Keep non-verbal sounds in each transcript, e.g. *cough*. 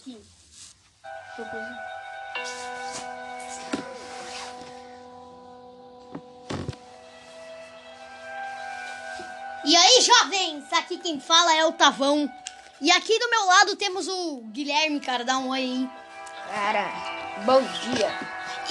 pouquinho. E aí, jovens? Aqui quem fala é o Tavão. E aqui do meu lado temos o Guilherme, cara. Dá um oi aí. Cara, bom dia.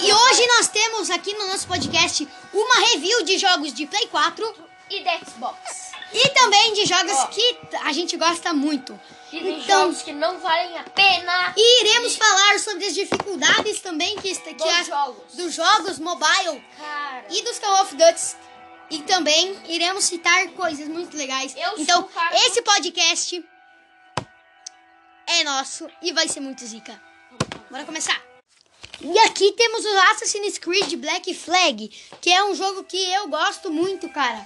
E hoje nós temos aqui no nosso podcast uma review de jogos de Play 4 E da Xbox. e também de jogos Ó. que a gente gosta muito. E de Então- jogos que não valem a pena. E iremos falar sobre as dificuldades também que, est- que Dos jogos. dos jogos mobile Cara, e dos Call of Duty. E também iremos citar coisas muito legais. Eu sou então, cara- esse podcast é nosso e vai ser muito zica. Bora começar. E aqui temos o Assassin's Creed Black Flag, que é um jogo que eu gosto muito, cara.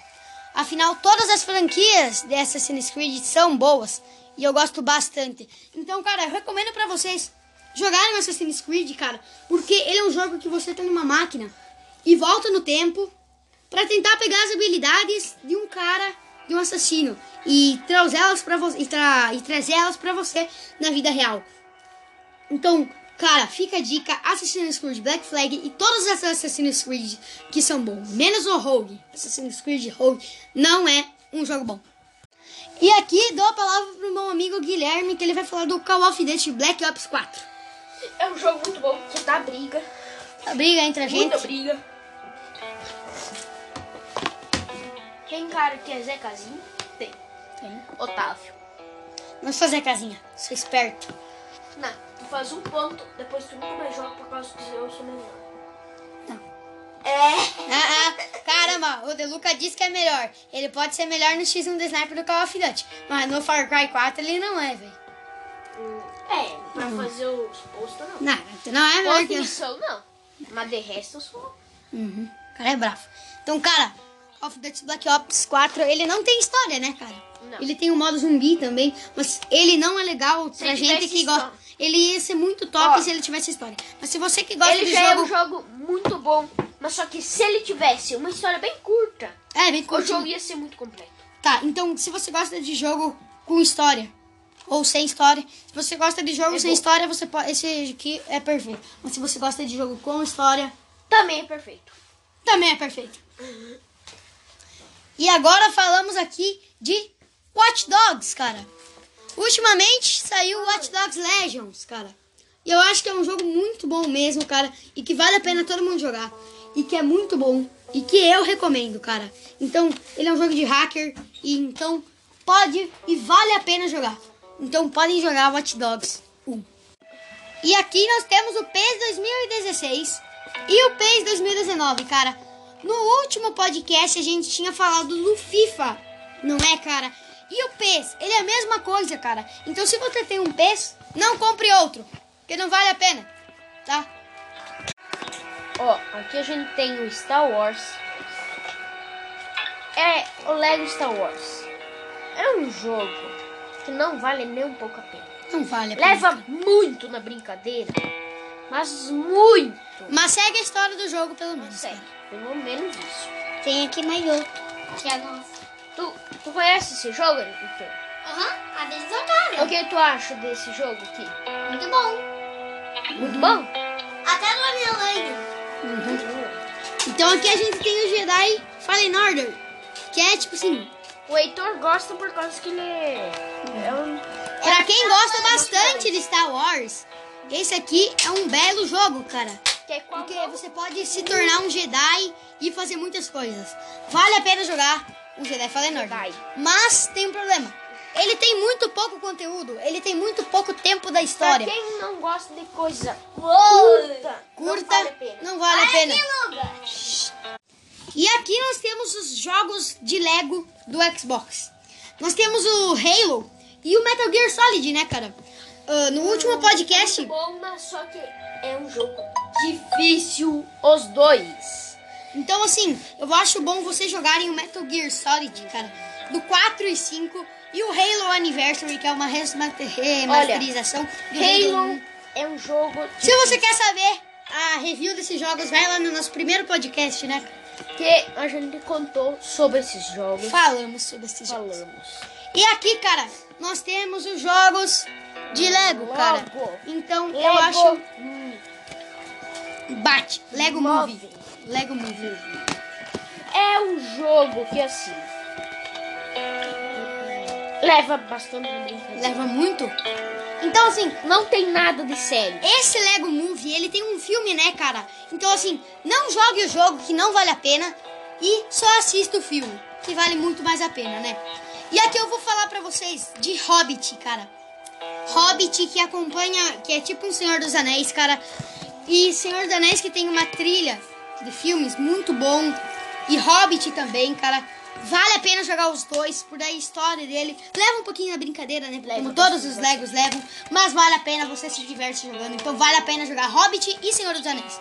Afinal, todas as franquias de Assassin's Creed são boas e eu gosto bastante. Então, cara, eu recomendo pra vocês jogarem Assassin's Creed, cara, porque ele é um jogo que você tá numa máquina e volta no tempo pra tentar pegar as habilidades de um cara, de um assassino e trazê-las para você e, tra e trazer elas para você na vida real. Então, cara, fica a dica: Assassin's Creed Black Flag e todos os Assassin's Creed que são bons, menos o Rogue. Assassin's Creed Rogue não é um jogo bom. E aqui dou a palavra pro meu amigo Guilherme, que ele vai falar do Call of Duty Black Ops 4. é um jogo muito bom que dá briga. A briga entre a gente. Muita briga. Tem cara que é Zé Casinho? Tem. Tem. Otávio. Vamos fazer a casinha. Sou esperto. Não, tu faz um ponto, depois tu nunca mais joga por causa que eu sou melhor. É. Ah, ah, caramba, o Deluca disse que é melhor. Ele pode ser melhor no X1 do Sniper do Call of Duty. Mas no Far Cry 4 ele não é, velho. É, pra fazer os postos não. Não, não é melhor que missão não. Mas de resto eu sou. Uhum. O cara é bravo. Então, cara, Call of Duty Black Ops 4, ele não tem história, né, cara? Não. Ele tem o modo zumbi também, mas ele não é legal pra gente que gosta. Ele ia ser muito top Ó. se ele tivesse história. Mas se você que gosta Ele de já é jogo. um jogo muito bom. Mas só que se ele tivesse uma história bem curta, É, bem o jogo ia ser muito completo. Tá, então se você gosta de jogo com história ou sem história, se você gosta de jogo É sem bom. história, você pode esse aqui é perfeito. Mas se você gosta de jogo com história, Também é perfeito. também é perfeito. E agora falamos aqui de Watch Dogs, cara. Ultimamente saiu Watch Dogs Legions, cara. E eu acho que é um jogo muito bom mesmo, cara, e que vale a pena todo mundo jogar. E que é muito bom e que eu recomendo, cara. Então, ele é um jogo de hacker e então pode e vale a pena jogar. Então, podem jogar Watch Dogs 1. E aqui nós temos o PES 2016 e o PES 2019, cara. No último podcast a gente tinha falado do FIFA, não é, cara? E o PES, ele é a mesma coisa, cara. Então se você tem um PES, não compre outro, porque não vale a pena, tá? Ó, aqui a gente tem o Star Wars. É o Lego Star Wars. É um jogo que não vale nem um pouco a pena. Não vale a pena. Leva muito na brincadeira, mas muito. Mas segue a história do jogo, pelo menos. Cara. pelo menos isso. Tem aqui mais outro, que é nosso. Tu, tu conhece esse jogo, Victor? Aham, a vez jogaram. O que tu acha desse jogo aqui? Muito bom. Muito bom? Até no Homem-Aranha. Então aqui a gente tem o Jedi Fallen Order, que é tipo assim, O Heitor gosta por causa que ele é um... Pra quem gosta bastante de Star Wars, esse aqui é um belo jogo, cara. Que é Porque jogo? você pode se tornar um Jedi e fazer muitas coisas. Vale a pena jogar um Jedi Fallen Order. Jedi. Mas tem um problema. Ele tem muito pouco conteúdo, ele tem muito pouco tempo da Pra história. quem não gosta de coisa curta, Curta, não vale a pena. vale a pena. E aqui nós temos os jogos de Lego do Xbox. Nós temos o Halo e o Metal Gear Solid, né, cara? Ah, no último podcast, Muito bom, mas só que é um jogo difícil os dois. Então assim, eu acho bom vocês jogarem o Metal Gear Solid, cara, do 4 e 5 e o Halo Anniversary, que é uma remasterização do Halo 1. Halo é um jogo Se você quer saber a review desses jogos, vai lá no nosso primeiro podcast, né? que a gente contou sobre esses jogos. Falamos sobre esses jogos. Falamos. E aqui, cara, nós temos os jogos de Lego, cara. Então eu Lego acho. Movie. Bate. Lego Movie. Movie. Lego Movie. É um jogo que assim. Leva bastante brincadeira. Leva muito. Então, assim, Não tem nada de sério. esse Lego Movie, ele tem um filme, né, cara? Então, assim, não jogue o jogo que não vale a pena e só assista o filme, que vale muito mais a pena, né? E aqui eu vou falar pra vocês de Hobbit, cara. Hobbit que acompanha, que é tipo um Senhor dos Anéis, cara. E Senhor dos Anéis que tem uma trilha de filmes muito bom. E Hobbit também, cara. Vale a pena jogar os dois, por aí a história dele. Leva um pouquinho na brincadeira, né? Leva Como todos os. Legos levam. Mas vale a pena, você se diverte jogando. Então vale a pena jogar Hobbit e Senhor dos Anéis.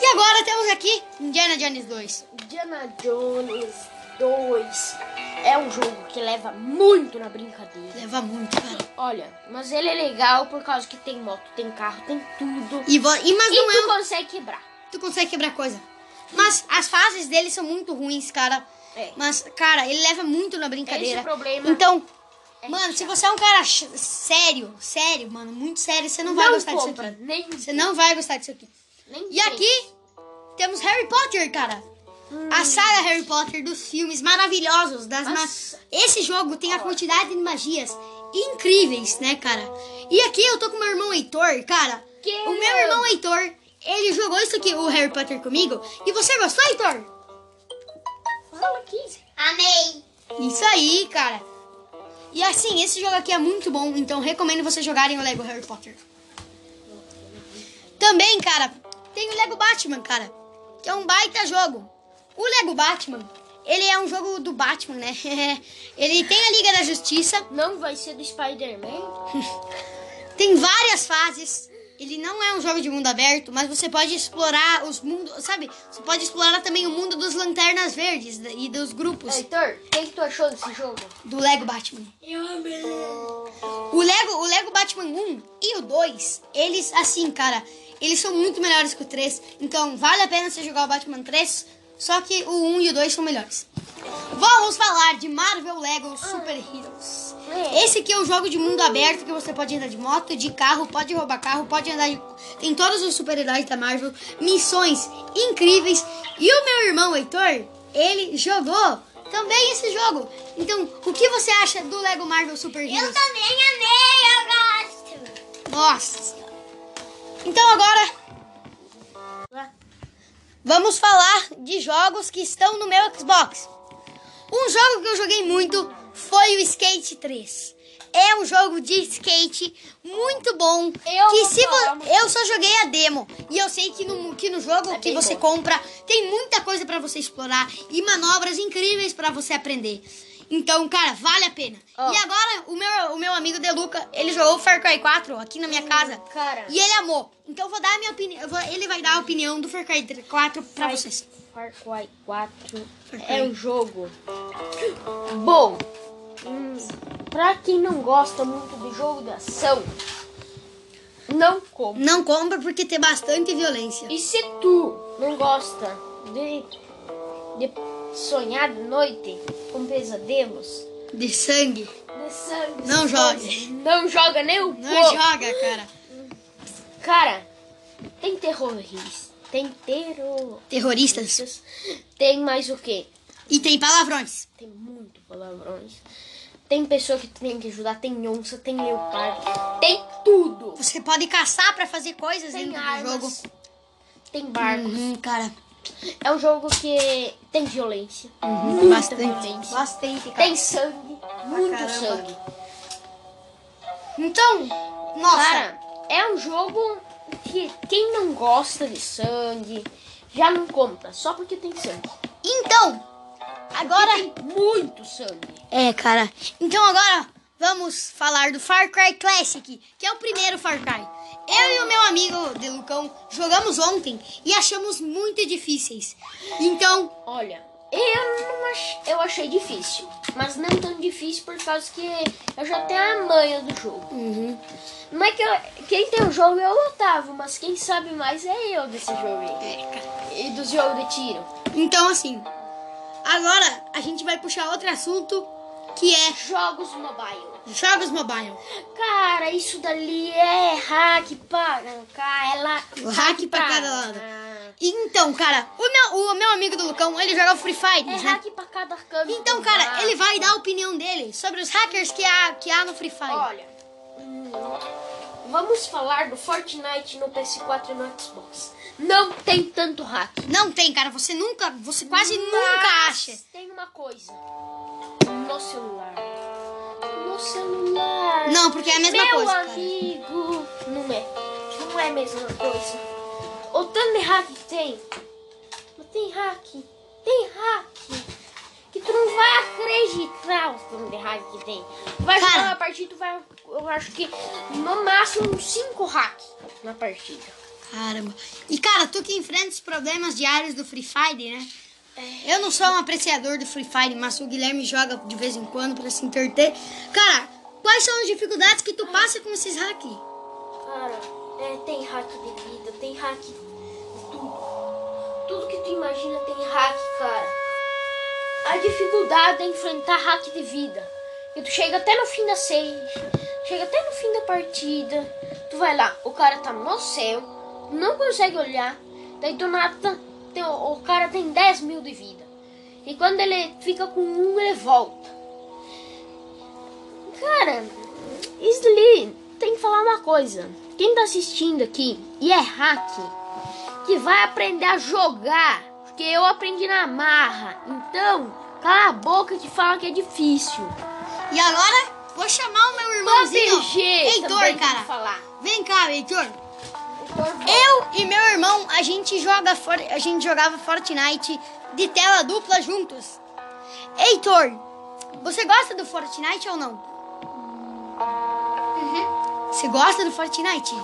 E agora temos aqui Indiana Jones 2. Indiana Jones 2 é um jogo que leva muito na brincadeira. Leva muito, cara. Olha, mas ele é legal por causa que tem moto, tem carro, tem tudo. E, vo- e mas E não é tu um- consegue quebrar. Tu consegue quebrar coisa. Mas as fases dele são muito ruins, cara. É. Mas, cara, ele leva muito na brincadeira. Esse problema. Então, É mano, se chato. você é um cara sério, sério, mano, muito sério, você não, vai gostar compra, disso aqui. Você não vai gostar disso aqui. nem E aqui temos Harry Potter, cara. A saga Harry Potter dos filmes maravilhosos. Das ma-. Esse jogo tem a quantidade de magias incríveis, né, cara? E aqui eu tô com meu irmão Heitor, cara. Que o meu irmão Heitor, ele jogou isso aqui, o Harry Potter comigo. E você gostou, Heitor? Fala aqui. Amei. Isso aí, cara. E assim, esse jogo aqui é muito bom, então recomendo vocês jogarem o Lego Harry Potter. Também, cara, tem o Lego Batman, cara, que é um baita jogo. O Lego Batman, ele é um jogo do Batman, né? *laughs* ele tem a Liga da Justiça, Não vai ser do Spider-Man? *laughs* tem várias fases. Ele não é um jogo de mundo aberto, mas você pode explorar os mundos, sabe? Você pode explorar também o mundo dos lanternas verdes e dos grupos Heitor, o que, que tu achou desse jogo? do Lego Batman. Eu amei. O Lego, o Lego Batman 1 e o 2, eles, assim, cara, eles são muito melhores que o 3. Então, vale a pena você jogar o Batman 3, só que o 1 e o 2 são melhores. Vamos falar de Marvel Lego Super Heroes. Esse aqui é um jogo de mundo aberto que você pode andar de moto, de carro, pode roubar carro, pode andar de... Tem todos os super-heróis da Marvel, missões incríveis. E o meu irmão Heitor, ele jogou também esse jogo. Então, o que você acha do Lego Marvel Super Heroes? também amei, eu gosto. Nossa. Então agora vamos falar de jogos que estão no meu Xbox. Um jogo que eu joguei muito foi o Skate 3. É um jogo de skate muito bom. Eu que se vo- eu só joguei a demo e eu sei que no, que no jogo É que você bom. compra tem muita coisa pra você explorar e manobras incríveis pra você aprender. Então, cara, vale a pena. Ó. E agora o meu o meu amigo Deluca, ele jogou Far Cry 4 aqui na minha casa. cara. E ele amou. Então eu vou dar a minha opinião. vou- ele vai dar a opinião do Far Cry 4 pra Far- vocês. Far Cry 4 Far é Cry. um jogo bom. Hum, pra quem não gosta muito de jogo de ação, não compra. Não compra porque tem bastante violência. E se tu não gosta de, de sonhar de noite com pesadelos, De sangue. de sangue, Não jogue. coisas, *laughs* Não joga nem um Não pouco. joga, cara. Cara, tem terroristas. Tem terroristas. Terroristas. Tem mais o quê? E tem palavrões. Tem muito palavrões. Tem pessoa que tem que ajudar, tem onça, tem leopardo, tem tudo. Você pode caçar pra fazer coisas Tem dentro do armas, jogo. tem barcos. Uhum, cara. É um jogo que tem violência, Uhum, muita bastante. violência. Bastante, cara. Tem sangue, muito caramba. sangue. Então, nossa. Cara, é um jogo que quem não gosta de sangue já não compra, só porque tem sangue. Então, agora. Tem muito sangue. É, cara. Então agora vamos falar do Far Cry Classic, que é o primeiro Far Cry. Eu e o meu amigo Delucão jogamos ontem e achamos muito difíceis. Então, Olha, eu ach... eu achei difícil, mas não tão difícil por causa que eu já tenho a manha do jogo. uhum, Não é que eu... quem tem o jogo é o Otávio, mas quem sabe mais é eu desse jogo aí. E dos jogos de tiro. Então assim, agora a gente vai puxar outro assunto que é Jogos mobile. jogos mobile. Cara, isso dali é hack para cá, é lá. O hack pra cada lado. Então, cara, o meu, o meu amigo do Lucão, ele joga Free Fire, É né? hack pra cada câmera. Então, cara, ele vai dar a opinião dele sobre os hackers que há, que há no Free Fire. Olha, hum, vamos falar do Fortnite no PS4 e no Xbox. Não tem tanto hack. Não tem, cara, você nunca, você quase nunca Mas acha. Tem uma coisa. No celular. No celular. Não, porque é a mesma Meu coisa, cara. amigo. Não é. Não é a mesma coisa. O tanto de hack que tem. Não tem hack. Tem hack. Que tu não vai acreditar o tanto de hack que tem. Vai Cara. jogar uma partida, tu vai. Eu acho que no máximo uns 5 hacks na partida. Caramba. E, cara, tu que enfrenta os problemas diários do Free Fire, né? Eu não sou um apreciador do Free Fire, mas o Guilherme joga de vez em quando pra se entreter. Cara, quais são as dificuldades que tu passa com esses hacks? Cara, é, tem hack de vida, tem hack de tudo. Tudo que tu imagina tem hack, cara. A dificuldade é enfrentar hack de vida. E tu chega até no fim da seis, chega até no fim da partida. Tu vai lá, o cara tá no céu, não consegue olhar. Daí do nada tem, o, cara tem 10 mil de vida. E quando ele fica com um, ele volta. Cara, ali tem que falar uma coisa. Quem tá assistindo aqui e é hack, que vai aprender a jogar. Porque eu aprendi na marra. Então, cala a boca que fala que é difícil. E agora, vou chamar o meu irmãozinho. PUBG Heitor, cara. falar. Vem cá, Heitor. Eu e meu irmão, a gente joga a gente jogava Fortnite de tela dupla juntos. Heitor, você gosta do Fortnite ou não? Você gosta do Fortnite?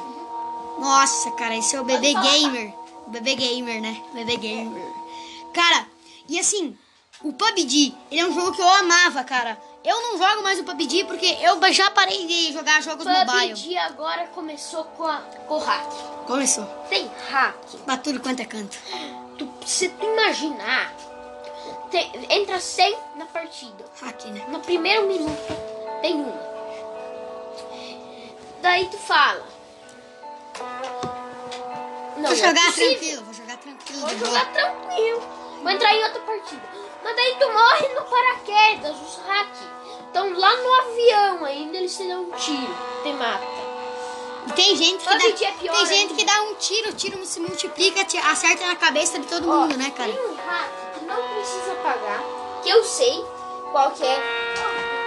Nossa, cara, esse é o bebê gamer. O bebê gamer, né? Bebê gamer. Cara, e assim, o PUBG, ele é um jogo que eu amava, cara. Eu não jogo mais o PUBG porque eu já parei de jogar jogos mobile. PUBG agora começou com, a, com o hack. Começou. Tem hack. Pra tudo quanto é canto. Tu, se tu imaginar, tem- entra 100 na partida. Hack, né? No primeiro minuto tem uma. Daí tu fala. Não, Vou é jogar possível. tranquilo, vou jogar tranquilo. Vou boa. jogar tranquilo. Vou entrar em outra partida. Mas daí tu morre no paraquedas, os hacks. Estão lá no avião ainda, eles te dão um tiro, te mata. E tem gente que dá, é pior tem gente que dá um tiro, o tiro se multiplica, te acerta na cabeça de todo Ó, mundo, né, cara? Tem um hack que não precisa pagar, que eu sei qual que é,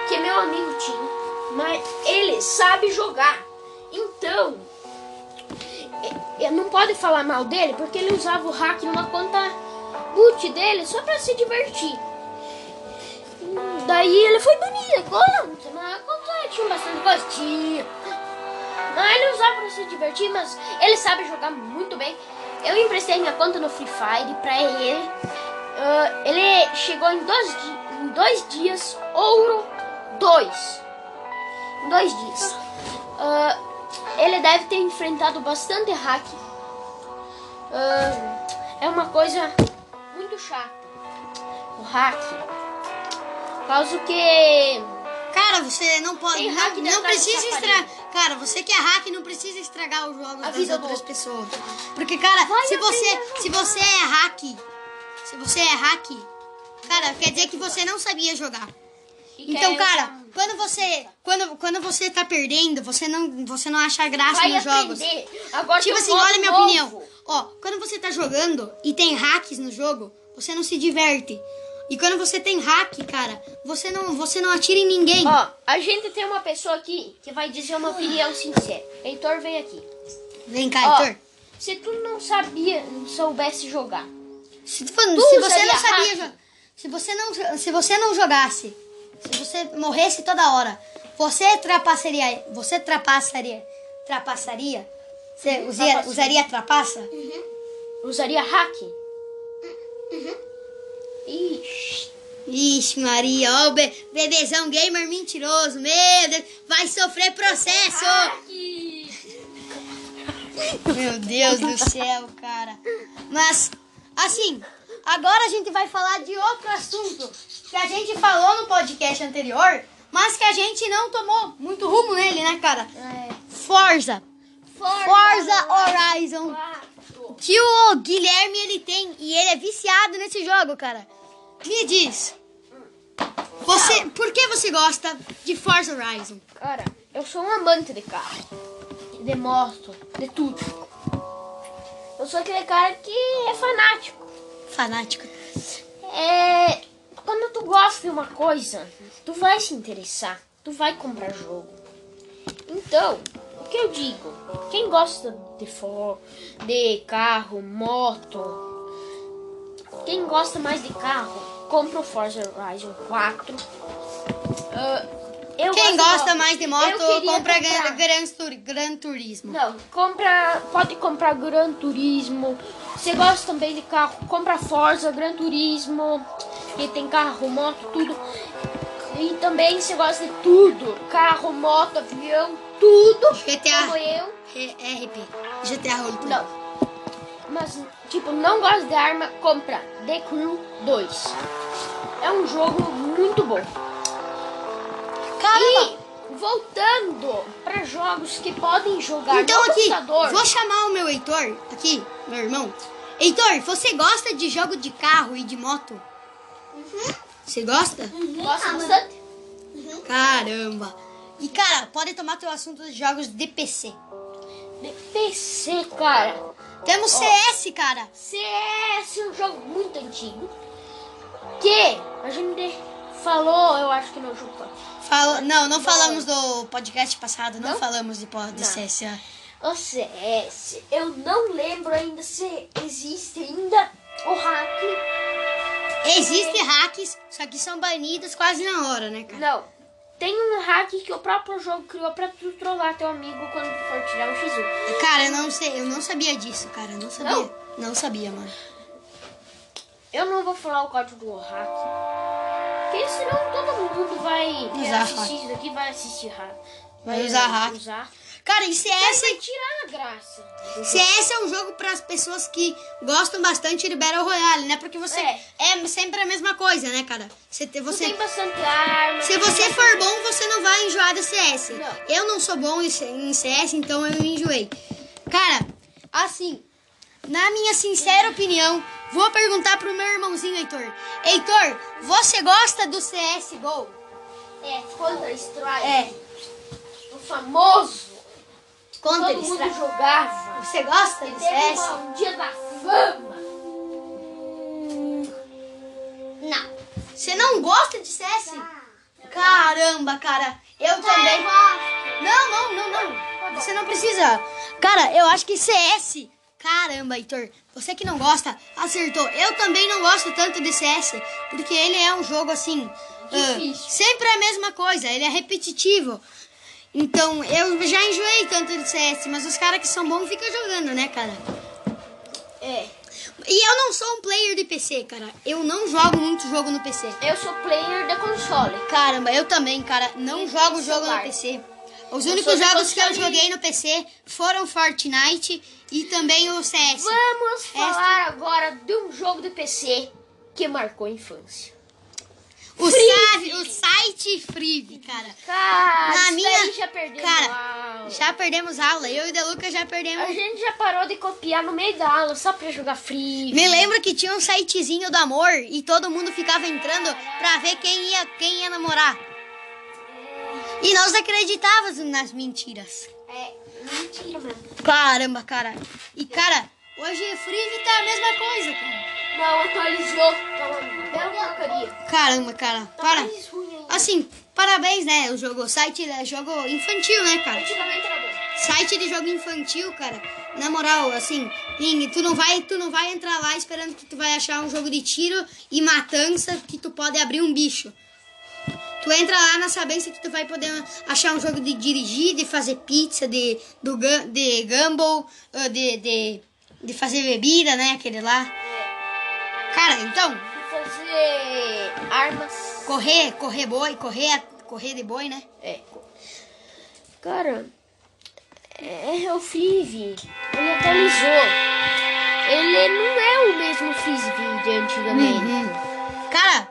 que meu amigo tinha, mas ele sabe jogar. Então, e- e não pode falar mal dele, porque ele usava o hack numa conta boot dele só pra se divertir. Daí ele foi mas conta tinha bastante coisa, tinha. Mas ele usava pra se divertir, mas ele sabe jogar muito bem. Eu emprestei minha conta no Free Fire pra ele. Ah, ele chegou em dois, em dois dias, ouro 2. Em dois dias. Ah, ele deve ter enfrentado bastante hack. Ah, é uma coisa muito chata. O hack. Por causa que. Cara, você não pode. Não, hack não precisa estragar. Cara, você que é hack não precisa estragar os jogos A das outras do- pessoas. Porque, cara, Vai se você, se você é hack, se você é hack, cara, quer dizer que você não sabia jogar. Então, quer cara, quando você, quando, quando você tá perdendo, você não, você não acha graça vai nos jogos. Agora Tipo assim, olha a minha opinião. Ó, quando você tá jogando e tem hacks no jogo, você não se diverte. E quando você tem hack, cara, você não, você não atira em ninguém. Ó, a gente tem uma pessoa aqui que vai dizer uma opinião sincera. Heitor, vem aqui. Vem cá, Ó, Heitor. se tu não sabia, não soubesse jogar, Se, tu- se você não sabia hack? jogar, se você não, se você não jogasse, se você morresse toda hora, você trapacearia, você trapassaria, trapassaria? Você usaria, usaria trapaça? usaria hack? Uhum. Ixi. Ixi, Maria, ó, be- bebezão gamer mentiroso, meu Deus, vai sofrer processo! Meu Deus do céu, cara. Mas, assim, agora a gente vai falar de outro assunto. que a gente falou no podcast anterior, mas que a gente não tomou muito rumo nele, né, cara? É. Forza. Forza Horizon. 4. Que o Guilherme ele tem e ele é viciado nesse jogo, cara. Me diz. Você, por que você gosta de Forza Horizon? Cara, eu sou um amante de carro. De moto, de tudo. Eu sou aquele cara que é fanático. Fanático. É. Quando tu gosta de uma coisa, tu vai se interessar. Tu vai comprar jogo. Então, o que eu digo? Quem gosta de for, de carro, moto, quem gosta mais de carro, compra o Forza Horizon 4. Ah, eu Quem gosta mais de moto, compra comprar. Gran, Gran, Tur- Gran Turismo. Não, compra, pode comprar Gran Turismo. Você gosta também de carro, compra Forza, Gran Turismo. E tem carro, moto, tudo. E também você gosta de tudo, carro, moto, avião, tudo. GTA. Como eu. RP. GTA Roleplay. Não. Mas, tipo, não gosta de arma, compra The Crew 2. É um jogo muito bom. Caramba. E voltando para jogos que podem jogar Então no aqui, computador. vou chamar o meu Heitor, aqui, meu irmão. Heitor, você gosta de jogo de carro e de moto? Você gosta? Gosto bastante. Caramba. E cara, pode tomar teu assunto de jogos de PC. De PC, cara. Temos CS, cara. CS é um jogo muito antigo. Que a gente falou, eu acho que no jogo. Fala, não, não falamos do podcast passado, não, Não? falamos de, de. CS. O CS, eu não lembro ainda se existe ainda o hack. Existem hacks, só que são banidos quase na hora, né, cara? Não. Tem um hack que o próprio jogo criou pra tu trollar teu amigo quando tu for tirar um X1. Cara, eu não sei, eu não sabia disso, cara. Eu não sabia. Não? Não, sabia, mano. Eu não vou falar o código do hack. Porque senão todo mundo vai Usar assistir isso daqui, vai assistir hack. Vai usar hack. Usar. Cara, e CS, vai tirar a graça. CS é um jogo para as pessoas que gostam bastante de Battle Royale, né? Porque você É. é, sempre a mesma coisa, né, cara? Você, você, tem bastante arma. se você for bom, você não vai enjoar do CS. Não. Eu não sou bom em CS, então eu enjoei. Cara, assim, na minha sincera opinião, vou perguntar pro meu irmãozinho Heitor. Heitor, você gosta do CSGO? É, Counter Strike. É. O famoso. Counter todo mundo jogava. Você gosta do Teve CS? uma- um dia da fama. Não. Você não gosta de CS? Caramba, cara. Eu também. Não, não, não, não. Você não precisa. Cara, eu acho que CS. Caramba, Heitor. Você que não gosta, acertou. Eu também não gosto tanto de CS. Porque ele é um jogo assim. Difícil. sempre a mesma coisa. Ele é repetitivo. Então, eu já enjoei tanto de CS. Mas os caras que são bons ficam jogando, né, cara? É. E eu não sou um player de PC, cara. Eu não jogo muito jogo no PC. Eu sou player de console. Caramba, eu também, cara, não E jogo jogo no celular? PC. Os Eu únicos jogos que eu joguei no PC foram Fortnite e também o CS. Vamos falar agora de um jogo de PC que marcou a infância. O, site, o site Frive, cara. Cara, Na minha- já perdemos cara, aula. Já perdemos aula. Eu e o Deluca já A perdemos. gente já parou de copiar no meio da aula só pra jogar free. Me lembro que tinha um sitezinho do amor e todo mundo ficava entrando pra ver quem ia, quem ia namorar. E nós acreditávamos nas mentiras. É, mentira mesmo. Caramba, cara. E, cara, hoje o Frive tá a mesma coisa, cara. Não, atualizou. Uma bela porcaria. Caramba, cara. Tá Para. Assim, parabéns, né? O jogo, o site é jogo infantil, né, cara? Antigamente era bom. Site de jogo infantil, cara. Na moral, assim, Ling, tu não vai, tu não vai entrar lá esperando que tu vai achar um jogo de tiro e matança que tu pode abrir um bicho. Tu entra lá na sabência que tu vai poder achar um jogo de dirigir, de fazer pizza, de, do, de gamble, ah, de, de, de fazer bebida, né? Aquele lá. Cara, então, fazer armas. correr, correr boi, correr, correr de boi, né? É. Cara, é o Flive. Ele atualizou. Ele não é o mesmo Frisbee de antigamente. Uhum. Cara,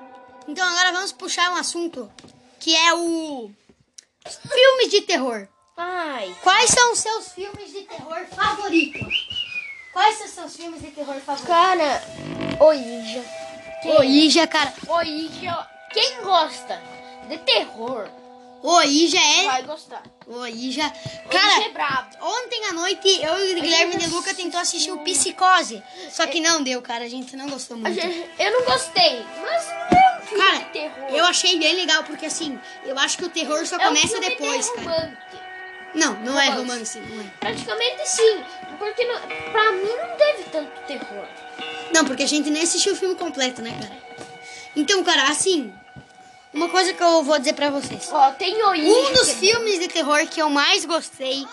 Então agora vamos puxar um assunto que é o filmes de terror. Ai, Quais são os seus filmes de terror favoritos? Quais são seus filmes de terror favoritos? cara, Oija. O Ija, cara. Oija, quem gosta de terror O Ija é. vai gostar. O Ija. Cara, é brabo. ontem à noite eu e o Guilherme de Luca tentou assistir o Psicose. Só que não deu, cara. A gente não gostou muito. Eu não gostei, mas não é um filme Cara, de terror. eu achei bem legal, porque assim, eu acho que o terror só É um começa depois, cara. Não, não é romance. romance, não é. Praticamente sim, porque não, pra mim não teve tanto terror. Não, porque a gente nem assistiu o filme completo, né, cara? Então, cara, assim, uma coisa que eu vou dizer pra vocês. Ó, tem Oija. Um dos filmes de terror que eu mais gostei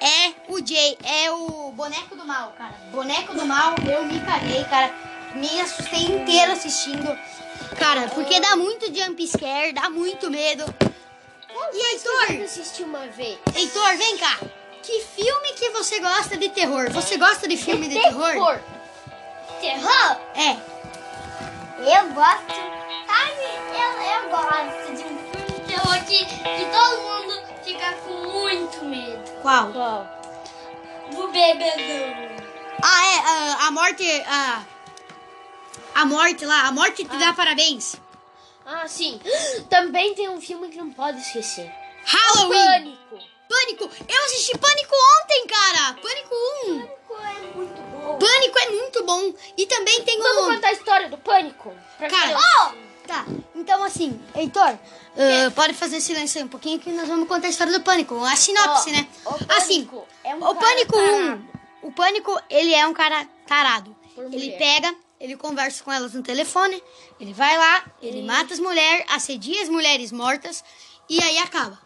é o Jay, é o Boneco do Mal, cara. Boneco do Mal, eu me caguei, cara. Me assustei inteiro assistindo. Cara, porque dá muito jump scare, dá muito medo. E bom. Eu Heitor, assisti uma vez. Heitor, vem cá. Que filme que você gosta de terror? Você gosta de filme de terror? Terror? É. Eu gosto. Sabe, eu, eu gosto de um filme de terror que, que todo mundo fica com muito medo. Qual? Qual? Do. Ah, é, a, a morte, a, a morte lá, a morte te dá parabéns. Ah, sim. *gasps* Também tem um filme que não pode esquecer. Halloween. Pânico. Pânico. Eu assisti Pânico ontem, cara. Pânico 1. Pânico é muito bom. Pânico é muito bom. E também tem Vamos o... contar a história do Pânico? Pra Cara, criança. Tá, então assim, Heitor, ah, pode fazer silêncio aí um pouquinho que nós vamos contar a história do Pânico. A sinopse, Ó, né? o assim, Pânico é um o Pânico 1. tarado. O Pânico, ele é um cara tarado. Ele pega, ele conversa com elas no telefone, ele vai lá, ele mata as mulheres, assedia as mulheres mortas e aí acaba.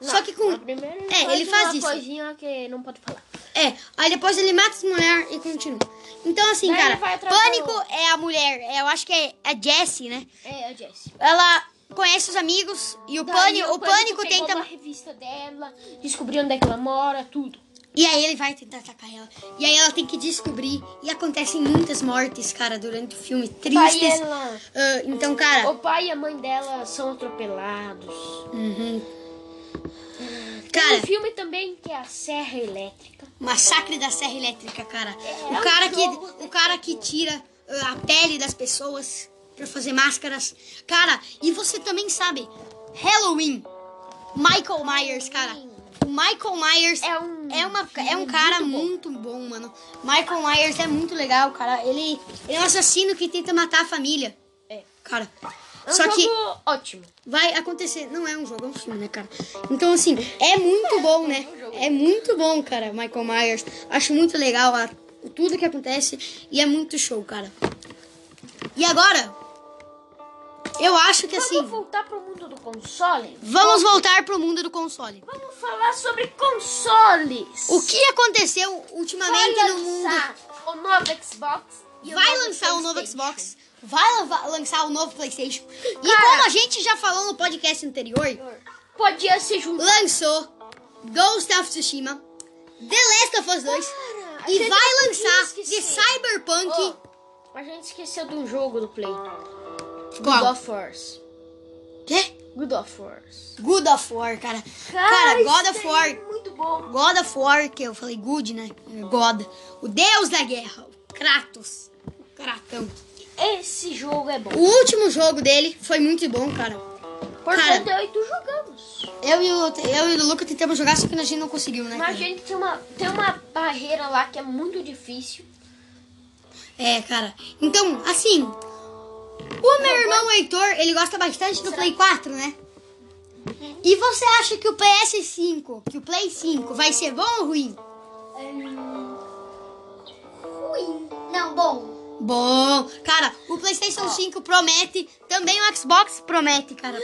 Só que com. É, faz ele faz uma isso. coisinha que não pode falar. É, aí depois ele mata as mulheres e continua. Então, assim, Daí cara, ele vai atrás Pânico do- é a mulher, é, eu acho que é a Jessie, né? É, a Jessie. Ela conhece os amigos e o, Daí pânico, o pânico pegou tenta. uma revista dela, descobriu onde é que ela mora, tudo. E aí ele vai tentar atacar ela. E aí ela tem que descobrir. E acontecem muitas mortes, cara, durante o filme. Tristes. Ela- Ah, então, cara. O pai e a mãe dela são atropelados. Uhum. Tem Cara, um filme também que é a Serra Elétrica. Massacre da Serra Elétrica, cara. É o um cara que jogo o cara que tira ah, a pele das pessoas pra fazer máscaras. Cara, e você também sabe, Halloween. Michael Myers, cara. O Michael Myers É um é, uma, é um cara muito bom. muito bom. mano. Michael Myers é muito legal, cara. Ele, ele é um assassino que tenta matar a família. É. Cara. É um Só que ótimo. vai acontecer. Não é um jogo, é um filme, né, cara? Então, assim, é muito bom, né? É muito bom, cara, Michael Myers. Acho muito legal a- tudo que acontece e é muito show, cara. E agora, eu acho que assim, Vamos voltar pro mundo do console? vamos voltar pro mundo do console. Vamos falar sobre consoles. O que aconteceu ultimamente vai no mundo? lançar o novo Xbox? e Vai novo lançar o novo. Xbox, vai lan- lançar o novo PlayStation. E Cara. como a gente já falou no podcast anterior, Podia ser junto. lançou Ghost of Tsushima, The Last of Us 2 Cara, e vai lançar de Cyberpunk. Oh, a gente esqueceu de um jogo do Play. Qual? God of War. Quê? God of War. God of War, cara. Cara, God isso of War. é muito bom. God of War, que eu falei good, né? God. O deus da guerra. O Kratos. O Kratão. Esse jogo é bom. O último jogo dele foi muito bom, cara. Portanto, eu e tu jogamos. Eu e o, eu e o Luca tentamos jogar, só que a gente não conseguiu, né? Mas a Cara? gente tem uma, tem uma barreira lá que é muito difícil. É, cara. Então, assim. O meu irmão Heitor, ele gosta bastante do Play 4, né? E você acha que o PS5, que o Play 5 vai ser bom ou ruim? Ruim. Não, bom. Bom, cara, o PlayStation 5 promete, também o Xbox promete, cara.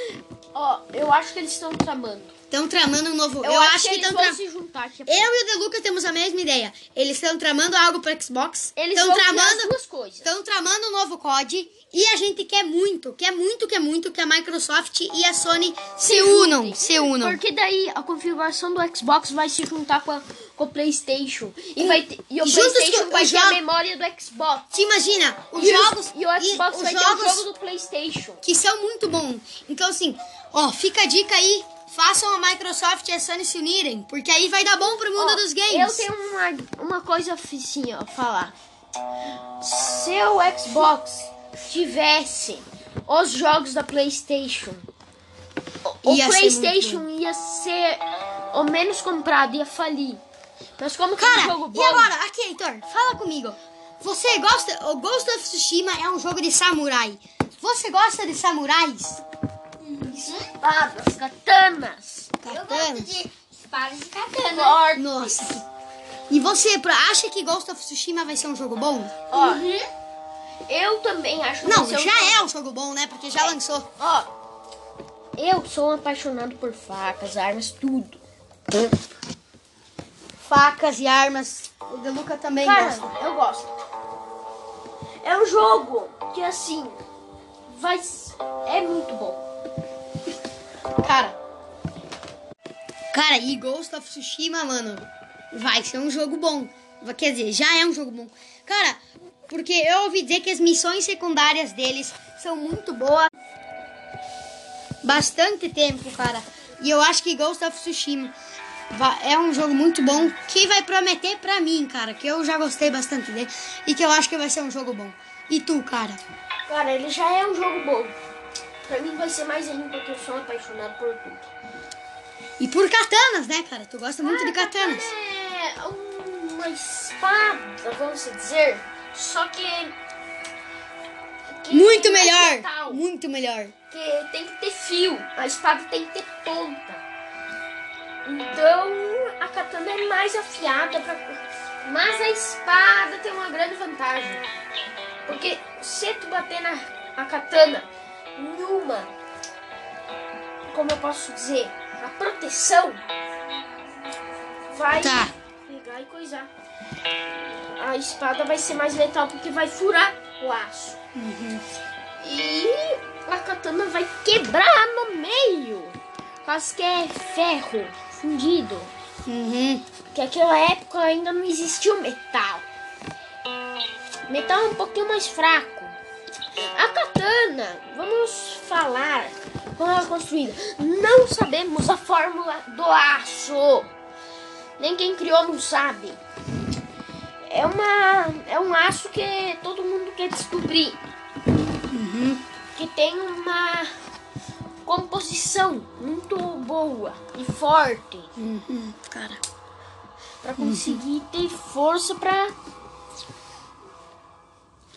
Ó, eu acho que eles estão tramando. Estão tramando um novo. Eu, Eu, acho, acho que eles estão vão tramando. se juntar aqui. Eu e o De Luca temos a mesma ideia. Eles estão tramando algo para Xbox. Eles Estão tramando. duas coisas. Estão tramando um novo COD. E a gente quer muito, quer muito, quer muito que a Microsoft e a Sony se, unam. juntem. Se unam. Porque daí a configuração do Xbox vai se juntar com a, com o PlayStation. E, vai ter, e o e PlayStation com- vai os ter a memória do Xbox. Te imagina, os e, os- jogos e o Xbox os vai ter jogos o jogo do PlayStation. que são muito bons. Então, assim, ó, fica a dica aí. Façam a Microsoft e a Sony se unirem, porque aí vai dar bom pro mundo Ó, dos games. Eu tenho uma, uma coisa assim, ó, falar. Se o Xbox tivesse os jogos da PlayStation, o, Ia PlayStation ia ser o menos comprado, ia falir. Mas como que é um Cara, jogo bom? e agora, aqui, Heitor, fala comigo. Você gosta. O Ghost of Tsushima é um jogo de samurai. Você gosta de samurais? Espadas, katanas, Eu gosto de espadas e katanas. Nossa. que- E você pra- acha que Ghost of Tsushima vai ser um jogo bom? Ó, Uhum. eu também acho que Não, vai ser um já jogo- é um jogo bom, né? Porque já lançou. Ó, eu sou um apaixonado por facas, armas, tudo. Facas e armas. O Deluca também Cara, gosta. eu gosto. É um jogo que assim vai é muito bom. Cara. Cara, e Ghost of Tsushima, mano, vai ser um jogo bom. Quer dizer, já é um jogo bom. Cara, porque eu ouvi dizer que as missões secundárias deles são muito boas. Bastante tempo, cara. E eu acho que Ghost of Tsushima é um jogo muito bom que vai prometer pra mim, cara, que eu já gostei bastante dele e que eu acho que vai ser um jogo bom. E tu, cara? Cara, ele já é um jogo bom. Pra mim vai ser mais ainda porque eu sou apaixonado por tudo. E por katanas, né, cara? Tu gosta muito de katanas. É uma espada, vamos dizer, só que, que Muito mais melhor. metal, Muito melhor. que tem que ter fio, a espada tem que ter ponta. Então a katana é mais afiada pra... Mas a espada tem uma grande vantagem. Porque se tu bater na a katana em uma, como eu posso dizer, a proteção vai Tá. pegar e coisar. A espada vai ser mais letal porque vai furar o aço. E a katana vai quebrar no meio. Quase que é ferro fundido. Uhum. Porque naquela época ainda não existia o metal. Metal é um pouquinho mais fraco. A katana, vamos falar como ela é construída. Não sabemos a fórmula do aço. Nem quem criou não sabe. É uma é um aço que todo mundo quer descobrir. Que tem uma composição muito boa e forte Uhum. Cara. Pra conseguir ter força pra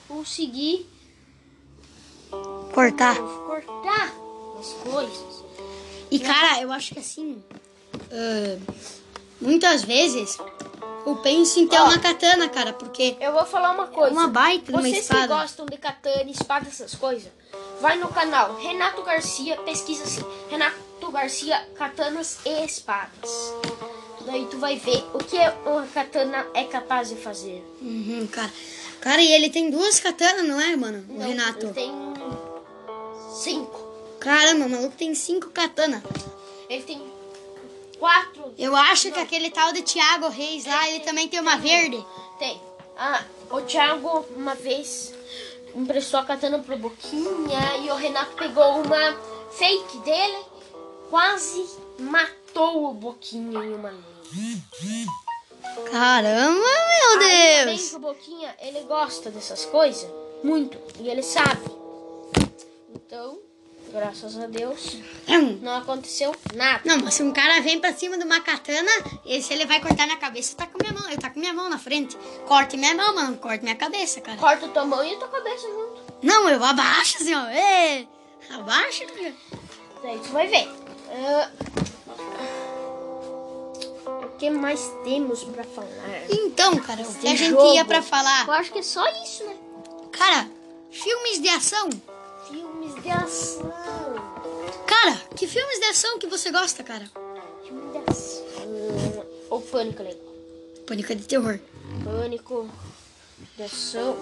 conseguir Cortar. cortar as coisas. E, cara, eu acho que assim. ah, muitas vezes eu penso em ter Ó. uma katana, cara, porque Eu vou falar uma coisa. uma baita de uma Vocês que espada. gostam de katana, espada, essas coisas, vai no canal Renato Garcia, pesquisa assim, Renato Garcia, katanas e espadas. Daí tu vai ver o que uma katana é capaz de fazer. Uhum, cara. Cara, e ele tem duas katanas, não é, mano? O Não, Renato. Ele tem cinco. Caramba, o maluco tem cinco katanas. Ele tem quatro Eu acho que aquele tal de Thiago Reis lá, ele também tem uma verde. Tem. Ah, o Thiago uma vez emprestou a katana pro Boquinha e o Renato pegou uma fake dele, quase matou o Boquinha em uma linha. Caramba, meu Ainda bem Deus. que o Boquinha, ele gosta dessas coisas, muito, e ele sabe. Então, graças a Deus, Hum. não aconteceu nada. Não, mas se um cara vem pra cima de uma katana, e se ele vai cortar minha cabeça, tá com minha mão. Eu tá com minha mão na frente. Corte minha mão, mano. Corte minha cabeça, cara. Corta tua mão e a tua cabeça junto. Não, eu abaixo assim, ó. Ê, abaixo. cara. Daí tu vai ver. Ah, o que mais temos pra falar? Então, cara, o que a gente jogo. ia pra falar. Eu acho que é só isso, né? Cara, filmes de ação. De ação. Cara, que filmes de ação que você gosta, cara? Filme de ação. Ou Pânico é legal. Pânico é de terror. Pânico de ação.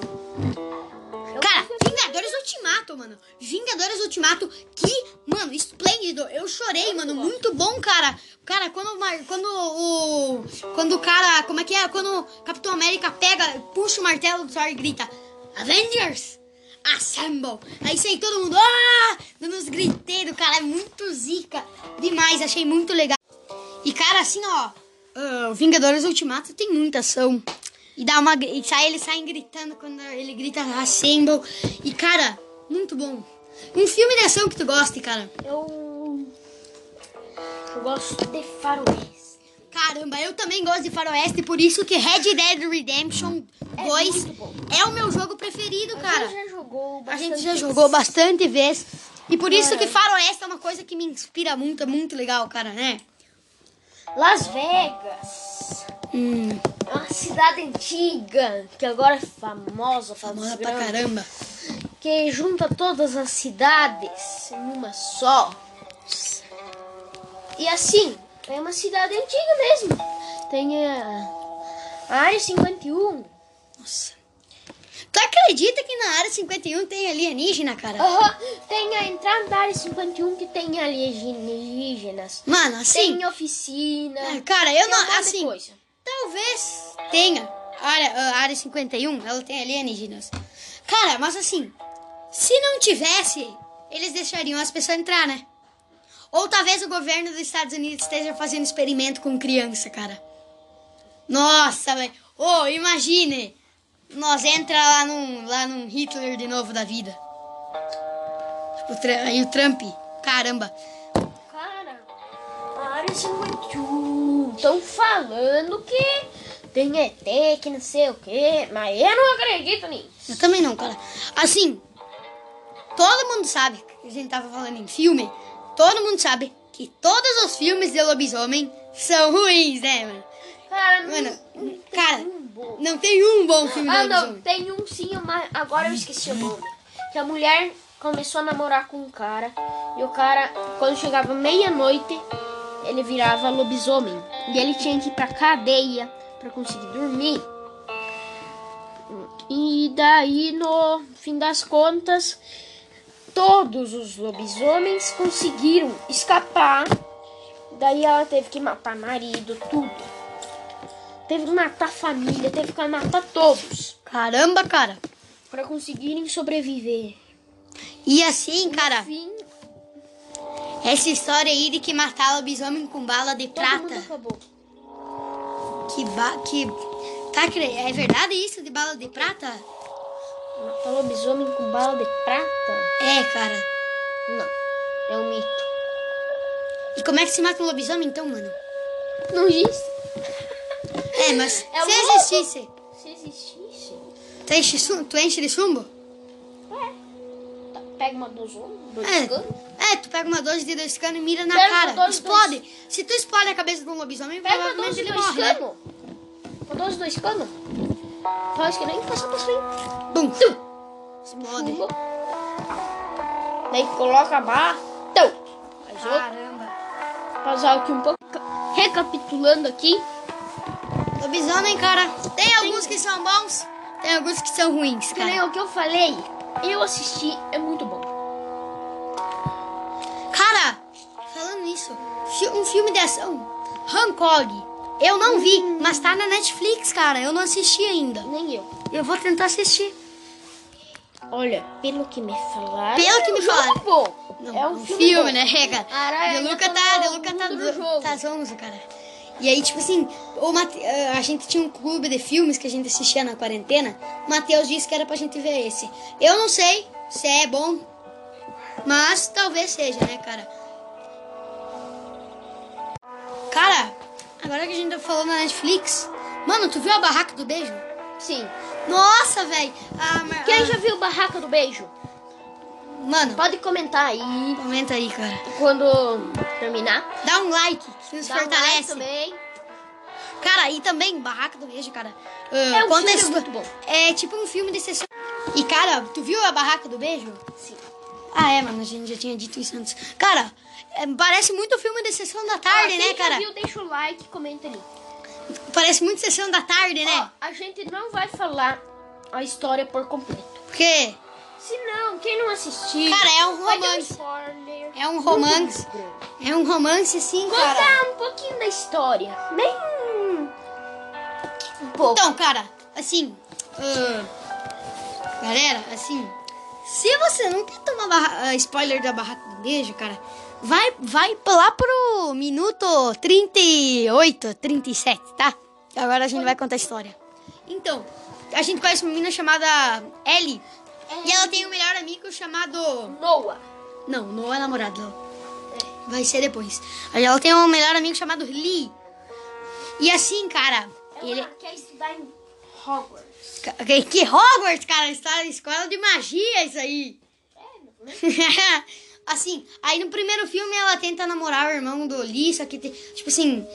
Cara, Vingadores Ultimato, mano. Vingadores Ultimato, que, mano, esplêndido. Eu chorei, mano. Muito bom, cara. Cara, quando, o quando o. Quando o cara. Como é que é? Quando o Capitão América pega, puxa o martelo do Thor e grita: Avengers! Assemble! Aí sai todo mundo, ah! Dando uns griteiros, cara. É muito zica. Demais, achei muito legal. E, cara, assim, ó. o Vingadores Ultimato tem muita ação. E dá uma. E sai, eles saem gritando quando ele grita Assemble. E, cara, muito bom. Um filme de ação que tu goste, cara. Eu. Eu gosto de faroeste. Caramba, eu também gosto de Faroeste, por isso que Red Dead Redemption 2 muito bom. é o meu jogo preferido, A cara. gente já jogou A bastante. gente já jogou bastante vezes. E por isso que Faroeste é uma coisa que me inspira muito, é muito legal, cara, né? Las Vegas. Hum, É uma cidade antiga que agora é famosa, famosa famosa pra caramba. que junta todas as cidades em uma só. E assim, é uma cidade antiga mesmo. Tem a, a área 51. Nossa. Tu acredita que na área 51 tem alienígena, cara? Aham, Tem a entrada da área 51 que tem alienígenas. Mano, assim. Tem oficina. é, Cara, eu um não. Assim, coisa. talvez tenha. A área, a área 51, ela tem alienígenas. Cara, mas assim. Se não tivesse, eles deixariam as pessoas entrar, né? Ou talvez o governo dos Estados Unidos esteja fazendo experimento com criança, cara. Nossa, velho. Ô, imagine. Nós entra lá num, lá num Hitler de novo da vida. Tipo, o Tra- aí o Trump. Caramba. Cara, a área 51 estão falando que tem ET, que não sei o que, mas eu não acredito nisso. Eu também não, cara. Assim, todo mundo sabe que a gente tava falando em filme. Todo mundo sabe que todos os filmes de lobisomem são ruins, né, mano? Cara, não, não tem um bom. não tem um bom filme de Ah, não, lobisomem. tem um sim, mas agora eu esqueci o nome. Que a mulher começou a namorar com um cara e o cara, quando chegava meia-noite, ele virava lobisomem. E ele tinha que ir pra cadeia pra conseguir dormir. E daí, no fim das contas, todos os lobisomens conseguiram escapar. Daí ela teve que matar marido, tudo. Teve que matar família, teve que matar todos Caramba, cara. para conseguirem sobreviver. E assim, cara, Fim, essa história aí de que matar lobisomem com bala de prata. acabou. Que ba... que tá cre- é verdade isso de bala de prata? Matar lobisomem com bala de prata? É, cara. Não, é um mito. E como é que se mata um lobisomem então, mano? Não existe. É, mas *laughs* É se louco. existisse, Se existisse, tu enche, tu enche de chumbo? tá, pega uma dozona, dois É, canos, é, tu pega uma dose de dois canos e mira na Pega cara. uma dose de explode. Se tu explode a cabeça de um lobisomem, pega uma provavelmente dose ele dois morre, né? canos. Uma dose dois canos. Faz que nem passar pra frente. Bum, Tum. explode. Pumba. Daí coloca a barra. Faz outro. Caramba. Pausar aqui um pouco. Recapitulando aqui. Lobisomem, cara, tem alguns que são bons, tem alguns que são ruins, Que cara. o que eu falei. Eu assisti, é muito bom. Cara, falando nisso, um filme de ação, Hancock, eu não vi, mas tá na Netflix, cara, eu não assisti ainda. Nem eu. Eu vou tentar assistir. Olha, pelo que me falaram. Pelo que é um me jogo falaram. Não, é um, filme, filme, bom. né, cara? Aranha De Luca tá tá, de Luca tá, do jogo. tá zonzo, cara. E aí, tipo assim, o Mate- eh, a gente tinha um clube de filmes que a gente assistia na quarentena. O Matheus disse que era pra gente ver esse. Eu não sei se é bom, mas talvez seja, né, cara? Cara, agora que a gente tá falando na Netflix, mano, tu viu a Barraca do Beijo? Sim. Nossa, velho! Ah, Quem ah, já viu Barraca do Beijo? Mano, Pode comentar aí comenta aí, cara. quando terminar. Dá um like, que nos Dá um like fortalece. também. Cara, e também Barraca do Beijo, cara. É um conta filme muito bom. É tipo um filme de sessão. E, cara, tu viu a Barraca do Beijo? Sim. Ah, é, mano, a gente já tinha dito isso antes. Cara, é, parece muito filme de sessão da Ó, tarde, quem né, já cara? viu, deixa o like comenta ali. Parece muito sessão da tarde, né? Ó, a gente não vai falar a história por completo. Porque Se não, quem não assistiu. Cara, é um romance. spoiler. É um romance. É um romance, sim, cara. Contar um pouquinho da história. Bem. Um pouco. Então, cara, assim. ah, galera, assim. Se você não quer tomar ah, spoiler da Barraca do Beijo, cara, vai, vai lá pro minuto 38, 37, tá? Agora a gente vai contar a história. Então, a gente conhece uma menina chamada Ellie. E ela tem um melhor amigo chamado. Noah. Não, não é namorado, não. Vai ser depois. Aí ela tem um melhor amigo chamado Lee. E assim, cara, ele. Ela quer estudar em Hogwarts. Que, que Hogwarts, cara? Está escola de magia isso aí. *laughs* assim, aí no primeiro filme ela tenta namorar o irmão do Lee, só que tem, tipo assim,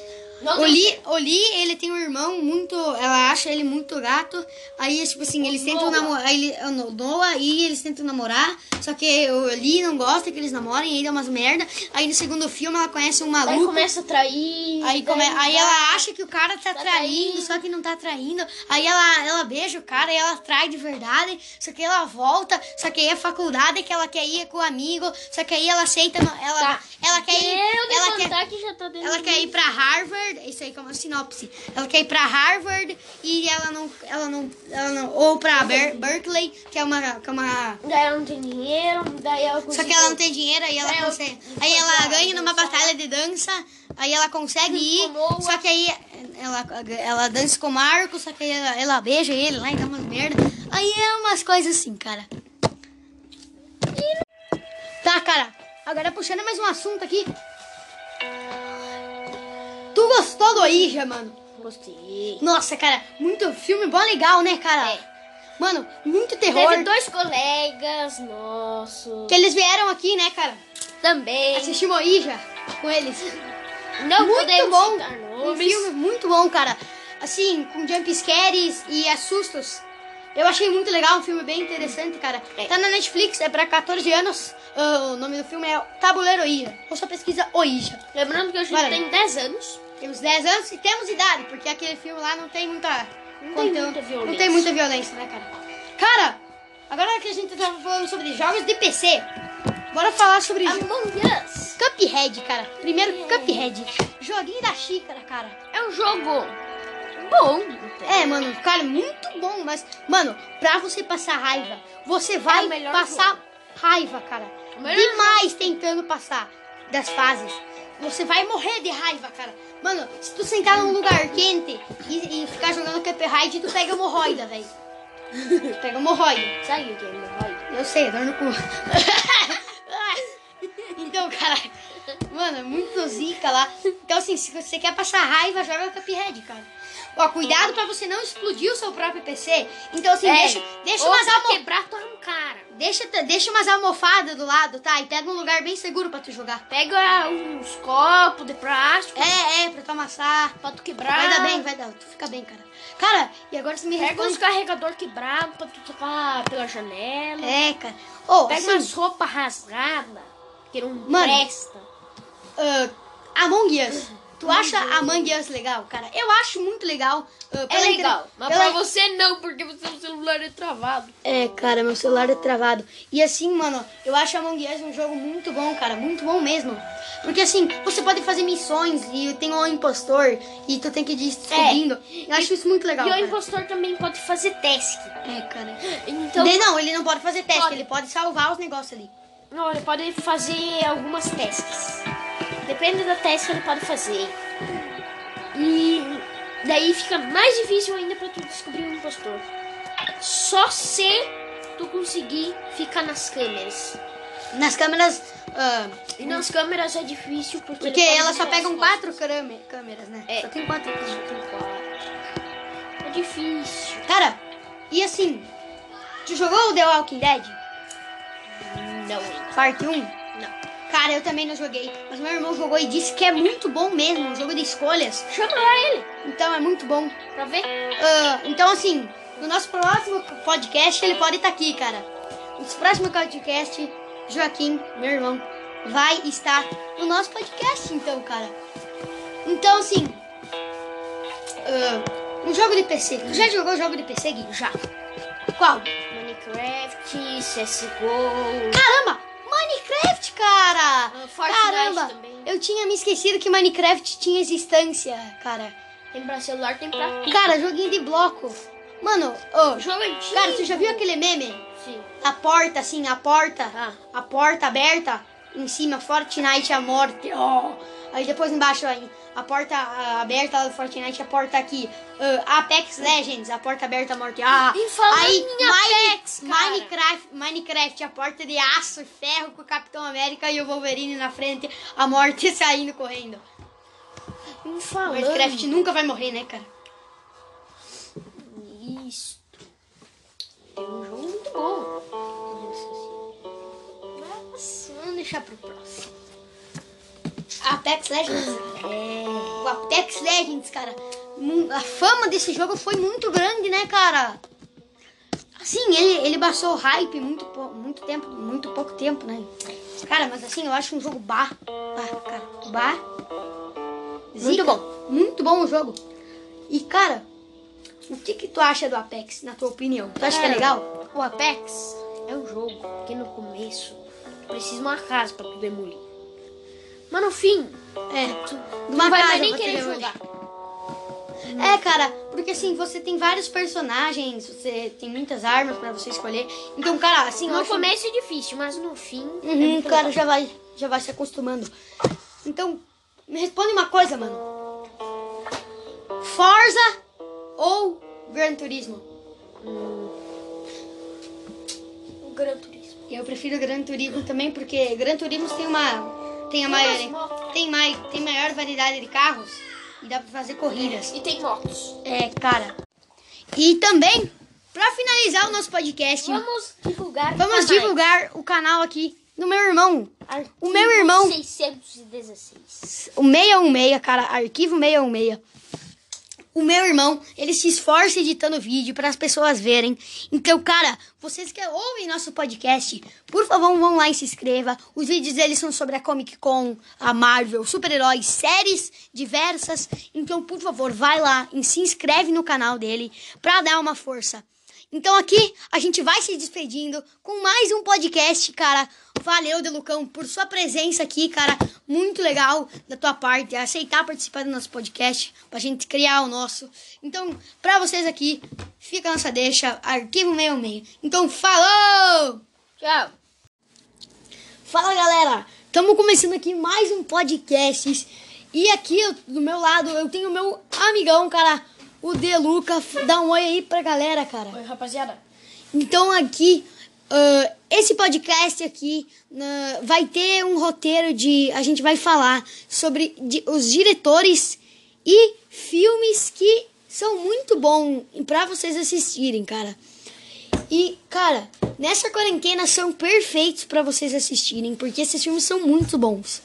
Não o Lee, o Lee, ele tem um irmão muito, ela acha ele muito gato. Aí tipo assim, eles tentam Noah. namorar, aí ele, o Noah e eles tentam namorar, só que o Lee não gosta que eles namorem, aí dá umas merda. Aí no segundo filme ela conhece um maluco. começa a trair. Aí, come... aí ela acha que o cara tá, Tá traindo, traindo. só que não tá traindo. Aí ela, ela beija o cara e ela trai de verdade. Só que ela volta, só que aí é faculdade que ela quer ir com o amigo. Só que aí ela aceita. Ela, Tá. ela quer ir. Ela quer, que já tá ela quer ir pra Harvard. Isso aí como uma sinopse. Ela quer ir pra Harvard e ela não. Ela não. Ela não ou pra Ber- Berkeley, que é uma. Que é uma Daí ela não tem dinheiro, daí ela só que ela não tem dinheiro, aí ela consegue. Aí ela ganha numa batalha de dança, aí ela consegue ir. Só que aí ela, ela dança com o Marco, só que aí ela, ela beija ele lá e dá umas merda. Aí é umas coisas assim, cara. Tá, cara. Agora puxando mais um assunto aqui. Tu gostou do Ija, mano? Gostei. Nossa, cara, muito filme bom legal, né, cara? É. Mano, muito terror. Teve dois colegas nossos. Que eles vieram aqui, né, cara? Também. Assistimos Ija com eles. Não muito bom. Um filme muito bom, cara. Assim, com jump scares e assustos. Eu achei muito legal, um filme bem interessante, cara. É. Tá na Netflix, é pra 14 anos. Ah, o nome do filme é Tabuleiro Ija. Ou só pesquisa Oija. Lembrando que a gente Vale. tem 10 anos. Temos 10 anos e temos idade, porque aquele filme lá não tem muita. Não tem muita violência. Não tem muita violência, né, cara? Cara, agora que a gente tava falando sobre jogos de PC, bora falar sobre Among Us Cuphead, cara. Primeiro, Cuphead. Joguinho da xícara, cara. é um jogo bom. É, mano, cara, muito bom, mas, mano, pra você passar raiva, você vai É passar raiva, cara. Demais tentando passar das fases. Você vai morrer de raiva, cara. Mano, se tu sentar num lugar quente e, e ficar jogando Cuphead, tu pega hemorroida, velho. *laughs* pega hemorroida. Sabe o que é hemorroida? Eu sei, dor no cu. *laughs* então, cara, mano, é muito zica lá. Então, assim, se você quer passar raiva, joga Cuphead, cara. Ó, cuidado pra você não explodir o seu próprio PC. Então, assim, É. deixa, deixa, Ou umas almo... quebrar, tu arrancara. deixa, deixa umas almofadas do lado, tá? E pega um lugar bem seguro pra tu jogar. Pega uns copos de plástico É, é, pra tu amassar. pra tu quebrar. Vai dar bem, vai dar. Tu fica bem, cara. Cara, e agora você me Pega responde. uns carregador quebrado pra tu tocar pela janela. É, cara. Ô, Pega assim, umas roupas rasgadas que não Mano. presta. ah, Among Us. Tu acha Among Us legal, cara? Eu acho muito legal. ah, É legal, mas pela- pra você não, porque o seu celular é travado. É, cara, meu celular é travado. E assim, mano, eu acho Among Us um jogo muito bom, cara. Muito bom mesmo. Porque assim, você pode fazer missões e tem um impostor e tu tem que ir descobrindo. Eu acho isso muito legal. É. e o cara. impostor também pode fazer task. É, cara. Então, não, ele não pode fazer teste, Pode. ele pode salvar os negócios ali. Não, ele pode fazer algumas tasks. Depende da task que ele pode fazer. E daí fica mais difícil ainda pra tu descobrir o impostor. Só se tu conseguir ficar nas câmeras. Nas câmeras. ah, E nas câmeras é difícil porque, porque elas só pegam quatro câmeras, né? É. Só tem quatro câmeras. Tem quatro. É difícil. Cara, e assim, tu jogou o The Walking Dead? Parte 1? Não. Cara, eu também não joguei, mas meu irmão jogou e disse que é muito bom mesmo, um jogo de escolhas. Chama lá ele Então é muito bom. pra ver. Ah, então, assim, no nosso próximo podcast ele pode estar aqui, cara. No próximo podcast, Joaquim, meu irmão, vai estar no nosso podcast, então, cara. Então, assim, ah, um jogo de PC. Tu já jogou jogo de PC, Gui? Já. Qual? Minecraft, CSGO. Caramba! Minecraft, cara! Ah, Fortnite Caramba! também. Eu tinha me esquecido que Minecraft tinha existência, cara. Tem pra celular, tem pra. Cara, joguinho de bloco. Mano, ô, Jogo antigo. cara, você já viu aquele meme? Sim. A porta, assim, a porta, Ah. a porta aberta, em cima, Fortnite, a morte, ó. Aí depois embaixo, aí, a porta aberta lá do Fortnite, a porta aqui. ah, Apex Legends, a porta aberta, morte, ah. E aí, em Apex. Minecraft, Minecraft, a porta de aço e ferro com o Capitão América e o Wolverine na frente, a morte *laughs* saindo correndo. Falando Minecraft nunca vai morrer, né, cara? Isto. Tem um jogo muito bom. Mas vamos deixar pro próximo. Apex Legends. É. O Apex Legends, cara. A fama desse jogo foi muito grande, né, cara? Assim, ele, ele passou hype muito, muito tempo, muito pouco tempo, né? Cara, mas assim, eu acho um jogo bar. Bah, cara, bar. Muito zica. bom. Muito bom o jogo. E, cara, o que que tu acha do Apex, na tua opinião? Tu acha que é legal? O Apex é um jogo que no começo precisa uma casa pra tu demolir. Mas no fim, É, tu Numa não vai mais nem tu querer jogar. É, cara, porque assim, você tem vários personagens, você tem muitas armas pra você escolher. Então, cara, assim, No acho... começo é difícil, mas no fim. é Uhum, muito cara, legal. já vai, já vai se acostumando. Então, me responde uma coisa, mano. Forza ou Gran Turismo? O Gran Turismo. Eu prefiro Gran Turismo também, porque Gran Turismo tem uma... Tem a maior... Tem, mai, tem maior variedade de carros e dá pra fazer corridas. E tem motos. É, cara. E também, pra finalizar o nosso podcast... Vamos divulgar. Vamos divulgar o canal aqui do meu irmão. Arquivo O meu irmão. 616. O 616, cara, arquivo 616. O meu irmão, ele se esforça editando vídeo para as pessoas verem. Então, cara, vocês que ouvem nosso podcast, por favor, vão lá e se inscreva. Os vídeos deles são sobre a Comic Con, a Marvel, super-heróis, séries diversas. Então, por favor, vai lá e se inscreve no canal dele para dar uma força. Então aqui a gente vai se despedindo com mais um podcast, cara. Valeu, Delucão, por sua presença aqui, cara. Muito legal da tua parte aceitar participar do nosso podcast pra gente criar o nosso. Então, pra vocês aqui, fica a nossa deixa, arquivo 66. Então, falou! Tchau. Fala galera, estamos começando aqui mais um podcast e aqui eu- do meu lado eu tenho o meu amigão, cara, o Deluca. Dá um oi aí pra galera, cara. Oi, rapaziada. Então aqui, ah, esse podcast aqui na- vai ter um roteiro de. A gente vai falar sobre di- os diretores e filmes que são muito bons pra vocês assistirem, cara. E, cara, nessa quarentena são perfeitos pra vocês assistirem, porque esses filmes são muito bons.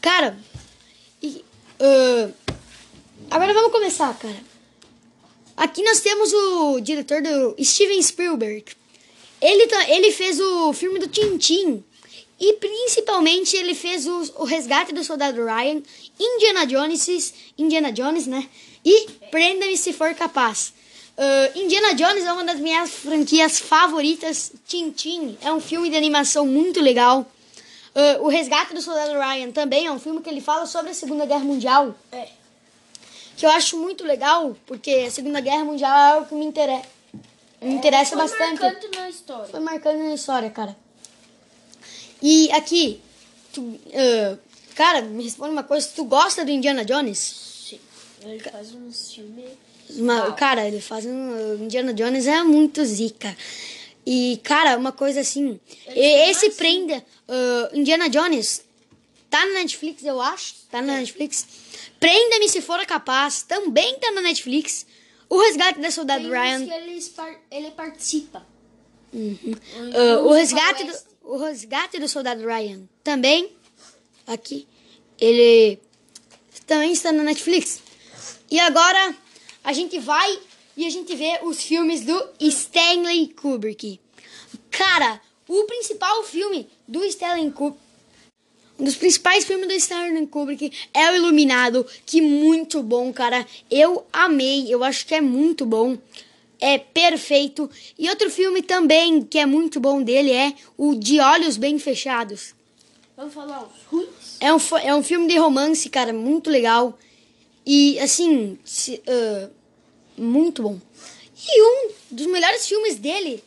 Cara, e, ah, agora vamos começar, cara. Aqui nós temos o diretor do Steven Spielberg. Ele, tá- ele fez o filme do Tintin. E principalmente ele fez o, o Resgate do Soldado Ryan, Indiana Jones, Indiana Jones, né? E Prenda-me se for capaz. Ah, Indiana Jones é uma das minhas franquias favoritas. Tintin é um filme de animação muito legal. Ah, o Resgate do Soldado Ryan também é um filme que ele fala sobre a Segunda Guerra Mundial É. que eu acho muito legal, porque a Segunda Guerra Mundial é algo que me interessa, me interessa Foi bastante. marcante na história. Foi marcando na história, cara. E aqui, tu, ah, cara, me responde uma coisa, tu gosta do Indiana Jones? Sim. Ele faz uns filmes. Uma- cara, ele faz um. o Indiana Jones é muito zica. E, cara, uma coisa assim. esse mais? prenda. ah, Indiana Jones tá na Netflix, eu acho. Tá na Netflix. Prenda-me se for capaz. Também tá na Netflix. O Resgate da Soldado Ryan. que ele, ele participa. Ah, o, Uns resgate do, o Resgate do Soldado Ryan também. Aqui. Ele também está na Netflix. E agora a gente vai e a gente vê os filmes do Stanley Kubrick. Cara, o principal filme do Stanley Kubrick. Um dos principais filmes do Stanley Kubrick é o Iluminado, que muito bom, cara. Eu amei, eu acho que é muito bom. é perfeito. E outro filme também que é muito bom dele é o De Olhos Bem Fechados. Vamos falar os ruins? É um, é um filme de romance, cara, muito legal. E, assim, se- ah, muito bom. E um dos melhores filmes dele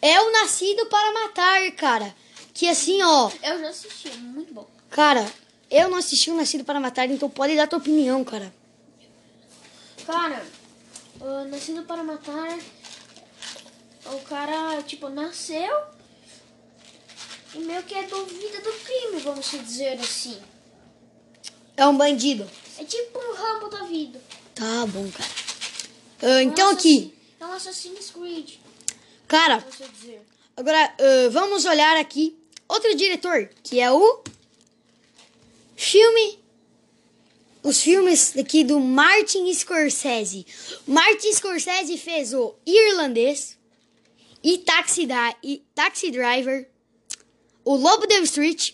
é o Nascido para Matar, cara. Que, assim, ó, Eu já assisti, é muito bom. cara, eu não assisti o Nascido para Matar, então pode dar tua opinião, cara. Cara, o Nascido para Matar, o cara, tipo, nasceu e meio que é duvida do crime, vamos dizer assim. É um bandido. É tipo um Rambo da vida. Tá bom, cara. Ah, então, Um aqui, É um Assassin's Creed, cara. Agora, ah, vamos olhar aqui outro diretor, que é o filme. Os filmes aqui do Martin Scorsese. Martin Scorsese fez o Irlandês e Taxi, Dri- e Taxi Driver, o Lobo da Street,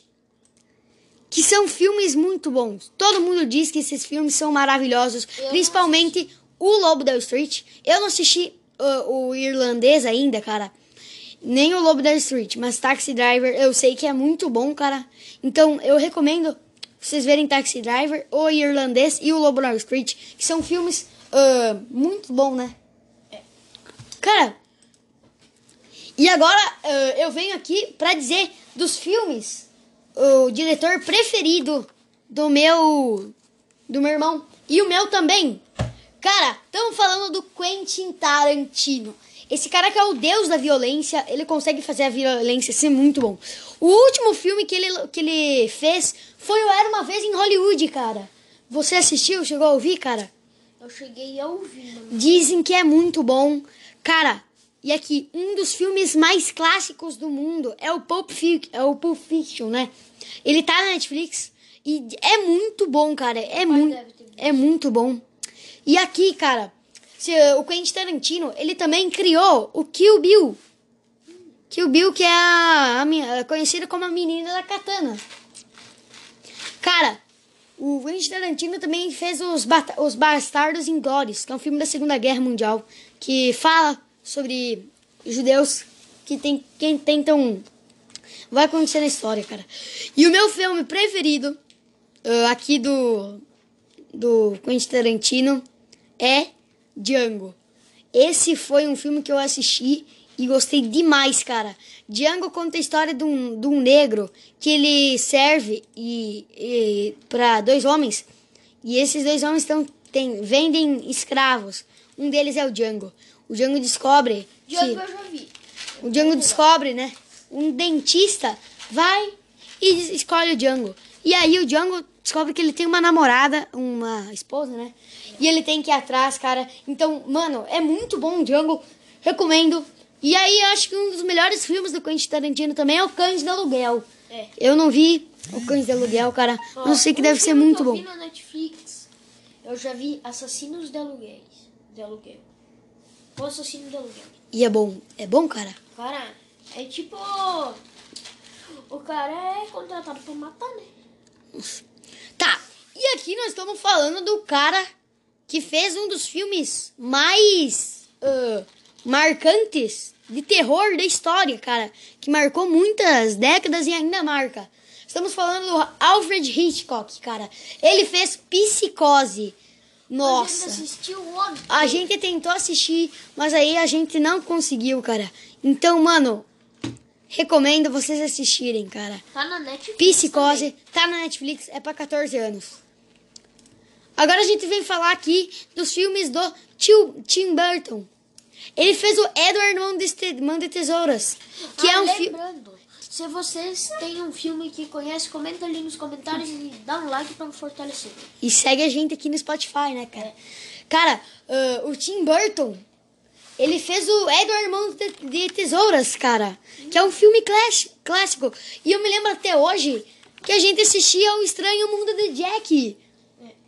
que são filmes muito bons. Todo mundo diz que esses filmes são maravilhosos, Eu principalmente o Lobo da Street. Eu não assisti ah, o Irlandês ainda, cara. Nem o Lobo da Street, mas Taxi Driver eu sei que é muito bom, cara. Então eu recomendo vocês verem Taxi Driver, o Irlandês e o Lobo da Street, que são filmes ah, muito bons, né? Cara, e agora ah, eu venho aqui pra dizer dos filmes o diretor preferido do meu do meu irmão e o meu também. Cara, estamos falando do Quentin Tarantino. Esse cara que é o deus da violência, ele consegue fazer a violência ser muito bom. O último filme que ele, que ele fez foi o Era Uma Vez em Hollywood, cara. Você assistiu? Chegou a ouvir, cara? Eu cheguei a ouvir, mano. Dizem que é muito bom. Cara, e aqui, um dos filmes mais clássicos do mundo é o Pulp, Fic- é o Pulp Fiction, né? Ele tá na Netflix e é muito bom, cara. É, muito, é muito bom. E aqui, cara, o Quentin Tarantino, ele também criou o Kill Bill. Kill Bill, que é a, a conhecida como a menina da katana. Cara, o Quentin Tarantino também fez os, os Bastardos Inglórios, que é um filme da Segunda Guerra Mundial, que fala sobre judeus que, tem, que tentam... Vai acontecer na história, cara. E o meu filme preferido ah, aqui do, do Quentin Tarantino é Django. Esse foi um filme que eu assisti e gostei demais, cara. Django conta a história de um, de um negro que ele serve e, e para dois homens. E esses dois homens tão, tem, vendem escravos. Um deles é o Django. O Django descobre Django que eu já vi. o Django descobre, né? Um dentista vai e escolhe o Django. E aí o Django descobre que ele tem uma namorada, uma esposa, né? E ele tem que ir atrás, cara. Então, mano, é muito bom o Django. Recomendo. E aí eu acho que um dos melhores filmes do Quentin Tarantino também é o Cães de Aluguel. É. Eu não vi o Cães de Aluguel, cara. Ó, eu sei que um deve ser muito que eu bom. vi na Netflix, eu já vi Assassinos de Aluguéis. De Aluguel. O Assassino de Aluguel. E é bom. É bom, cara? Cara, é tipo... O cara é contratado pra matar, né? Tá, e aqui nós estamos falando do cara que fez um dos filmes mais ah, marcantes de terror da história, cara. Que marcou muitas décadas e ainda marca. Estamos falando do Alfred Hitchcock, cara. Ele fez Psicose. A gente Nossa. assistiu ontem. A gente tentou assistir, mas aí a gente não conseguiu, cara. Então, mano, recomendo vocês assistirem, cara. Tá na Netflix Psicose, tá na Netflix, é pra 14 anos. Agora a gente vem falar aqui dos filmes do tio Tim Burton. Ele fez o Edward Mão de, Te- Mão de Tesouras, que ah, é um filme... se vocês têm um filme que conhece, comenta ali nos comentários e dá um like pra me fortalecer. E segue a gente aqui no Spotify, né, cara? Cara, ah, o Tim Burton, ele fez o Edward Mão de, de Tesouras, cara. Que é um filme clássico. E eu me lembro até hoje que a gente assistia o Estranho Mundo de Jack.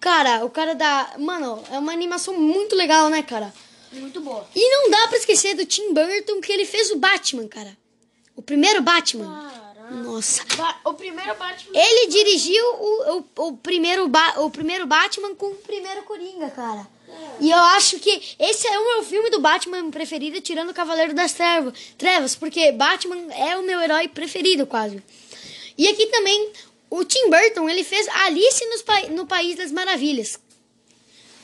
Cara, o cara da... Mano, é uma animação muito legal, né, cara? Muito boa. E não dá pra esquecer do Tim Burton que ele fez o Batman, cara. O primeiro Batman. Caraca. Nossa. Ba- O primeiro Batman. Ele dirigiu o, o, o primeiro ba, o primeiro Batman com o primeiro Coringa, cara. E eu acho que esse é o meu filme do Batman preferido, tirando o Cavaleiro das Trevas, Trevas, porque Batman é o meu herói preferido, quase. E aqui também, o Tim Burton, ele fez Alice pa no País das Maravilhas.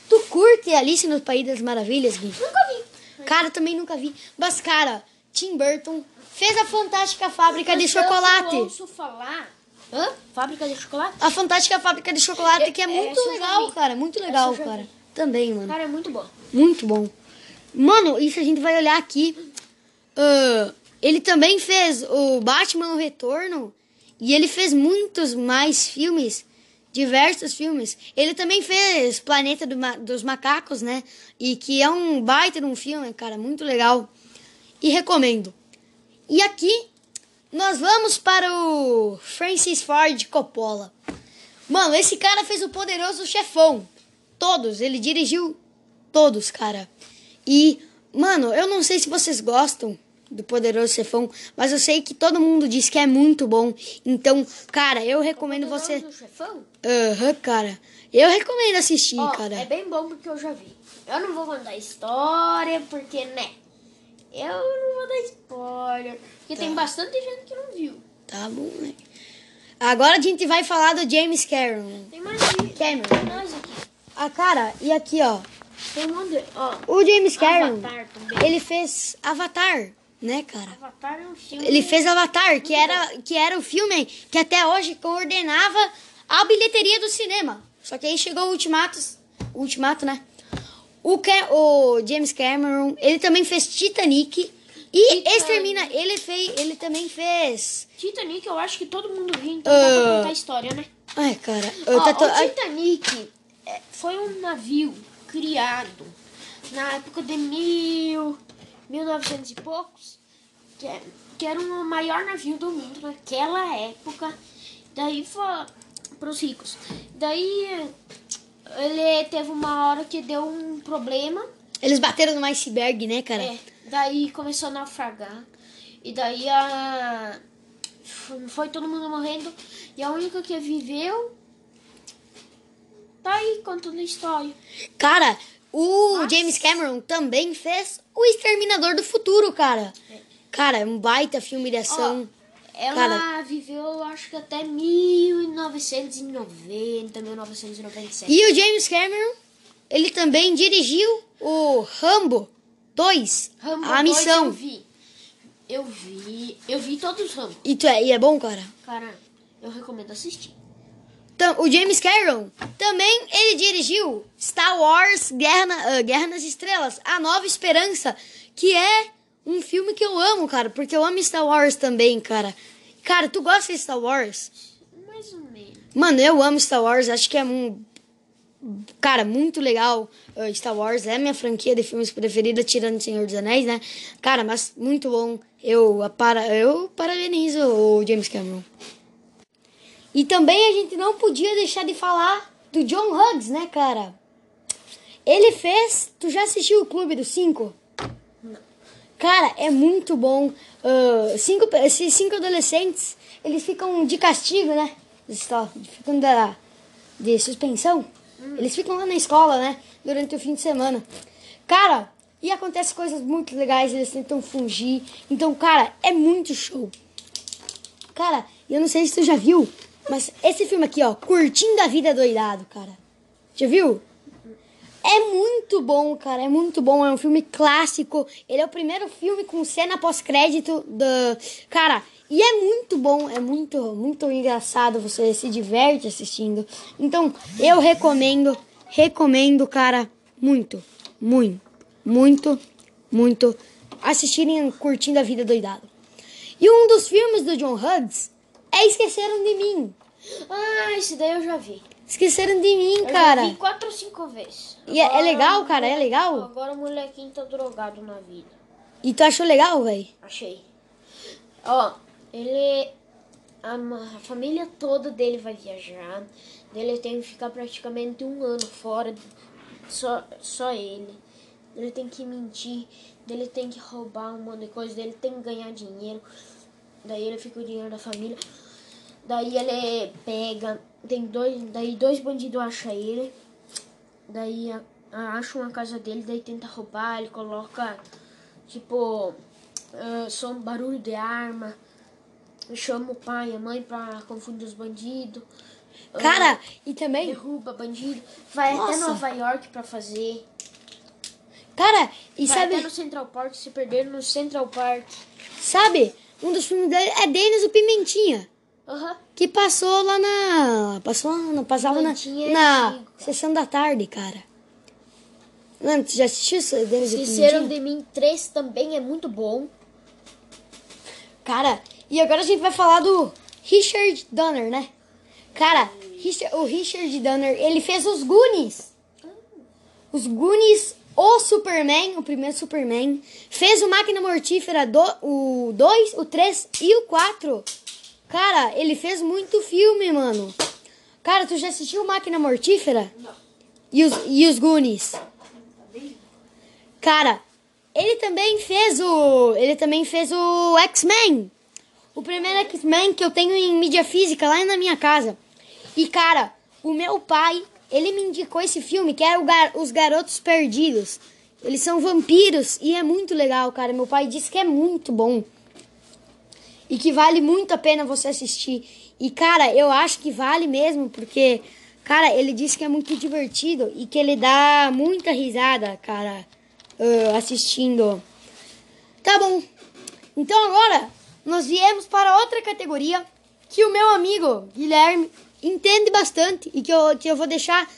Tu curte Alice no País das Maravilhas, Gui? Nunca vi. Cara, também nunca vi. Mas, cara, Tim Burton fez a Fantástica Fábrica de Mas eu Chocolate. ouço falar. Hã? Fábrica de chocolate? A Fantástica Fábrica de Chocolate, que é É, muito essa legal, cara. Muito legal, cara. Também, mano. Cara, é muito bom. Muito bom. Mano, isso a gente vai olhar aqui. ah, ele também fez o Batman Retorno. E ele fez muitos mais filmes. Diversos filmes. Ele também fez Planeta do Ma- dos Macacos, né? E que é um baita de um filme, cara. Muito legal. E recomendo. E aqui nós vamos para o Francis Ford Coppola. Mano, esse cara fez o Poderoso Chefão. Todos, ele dirigiu todos, cara. E, mano, eu não sei se vocês gostam do Poderoso Chefão, mas eu sei que todo mundo diz que é muito bom. Então, cara, eu recomendo você. Aham, cara. Eu recomendo assistir, Ó, cara. É bem bom porque eu já vi. Eu não vou contar história, porque, né? Eu não vou dar spoiler. Porque tem bastante gente que não viu. Tá bom, né? Agora a gente vai falar do James Cameron. Tem mais aqui. Cameron. Tem mais aqui. Ah, cara, e aqui, ó. Tem um monte. Ó, O James Cameron, ele fez Avatar, né, cara? Avatar é um filme... Ele fez Avatar, que era, que era o filme que até hoje coordenava a bilheteria do cinema. Só que aí chegou o Ultimato, o Ultimato, né? O, o James Cameron, ele também fez Titanic. E Titanic. Extermina, ele fez, ele também fez. Titanic eu acho que todo mundo viu, então dá pra Ah. contar a história, né? Ai, cara, eu Ó, to- o Titanic é, foi um navio criado na época de mil, 1900 e poucos, que, é- que era o maior navio do mundo naquela época. Daí foi para os ricos. Daí ele teve uma hora que deu um problema. eles bateram no iceberg, né, cara? É, daí começou a naufragar. E daí a. Foi todo mundo morrendo. E a única que viveu. Tá aí contando a história. Cara, o Nossa. James Cameron também fez O Exterminador do Futuro, cara. Cara, é um baita filme de ação. Ela Cara. viveu, eu acho que até 1990, 1997. E o James Cameron, ele também dirigiu o Rambo 2, Rambo a 2 missão. Eu vi. Eu vi. Eu vi todos os Rambo. E, tu é, e é bom, cara? Cara, eu recomendo assistir. O James Cameron também ele dirigiu Star Wars Guerra, na- ah, Guerra nas Estrelas, A Nova Esperança, que é um filme que eu amo, cara, porque eu amo Star Wars também, cara. Cara, tu gosta de Star Wars? Mais ou menos. Mano, eu amo Star Wars, acho que é um. Cara, muito legal. uh, Star Wars é minha franquia de filmes preferida, tirando Senhor dos Anéis, né? Cara, mas muito bom. Eu, para, eu parabenizo o James Cameron. E também a gente não podia deixar de falar do John Hughes, né, cara? Ele fez. Tu já assistiu o Clube dos Cinco? Cara, é muito bom. Ah, cinco, esses cinco adolescentes, eles ficam de castigo, né? Eles ficam da, de suspensão. Eles ficam lá na escola, né? Durante o fim de semana. Cara, e acontece coisas muito legais, eles tentam fugir. Então, cara, é muito show. Cara, eu não sei se tu já viu, mas esse filme aqui, ó, Curtindo a Vida Doidado, cara. Já viu? É muito bom, cara. É muito bom. É um filme clássico. Ele é o primeiro filme com cena pós-crédito da. Cara, e é muito bom. É muito, muito engraçado. Você se diverte assistindo. Então, eu recomendo. Recomendo, cara. Muito, muito, muito, muito. Assistirem curtindo a vida doidado. E um dos filmes do John Hughes é Esqueceram de Mim. Ah, esse daí eu já vi. Esqueceram de mim, Eu cara. já vi quatro ou cinco vezes. E é- é legal, cara? É legal? Agora o molequinho tá drogado na vida. E tu achou legal, velho? Achei. Ó, ele. A, a família toda dele vai viajar. Ele tem que ficar praticamente um ano fora. Só, só ele. Ele tem que mentir. Ele tem que roubar um monte de coisa. Ele tem que ganhar dinheiro. Daí ele fica o dinheiro da família. Daí ele pega. Tem dois. Daí dois bandidos acham ele. Daí acham a casa dele, daí tenta roubar, ele coloca, tipo, ah, som, barulho de arma, chama o pai e a mãe pra confundir os bandidos. ah, Cara, e também, derruba bandido, vai até Nossa. Nova York pra fazer. cara, e vai sabe, até no Central Park, se perder no Central Park. sabe, um dos filmes dele é Denis o Pimentinha. Aham. Que passou lá na. Passou não passava na, na sessão da tarde, cara. Mano, tu já assistiu esse Denis o Esqueceram de mim 3 também é muito bom. Cara, e agora a gente vai falar do Richard Donner, né? Cara, Richard- o Richard Donner, ele fez os Goonies. Os Goonies, o Superman, o primeiro Superman. Fez o Máquina Mortífera, do, o 2, o 3 e o 4. Cara, ele fez muito filme, mano. Cara, tu já assistiu Máquina Mortífera? Não. E os, e os Goonies? Cara, ele também fez o. Ele também fez o X-Men. O primeiro X-Men que eu tenho em mídia física lá na minha casa. E, cara, o meu pai, ele me indicou esse filme que é o Gar- Os Garotos Perdidos. Eles são vampiros e é muito legal, cara. Meu pai disse que é muito bom. E que vale muito a pena você assistir. E, cara, eu acho que vale mesmo, porque, cara, ele disse que é muito divertido e que ele dá muita risada, cara, ah, assistindo. Tá bom. Então agora nós viemos para outra categoria que o meu amigo Guilherme entende bastante e que eu, que eu vou deixar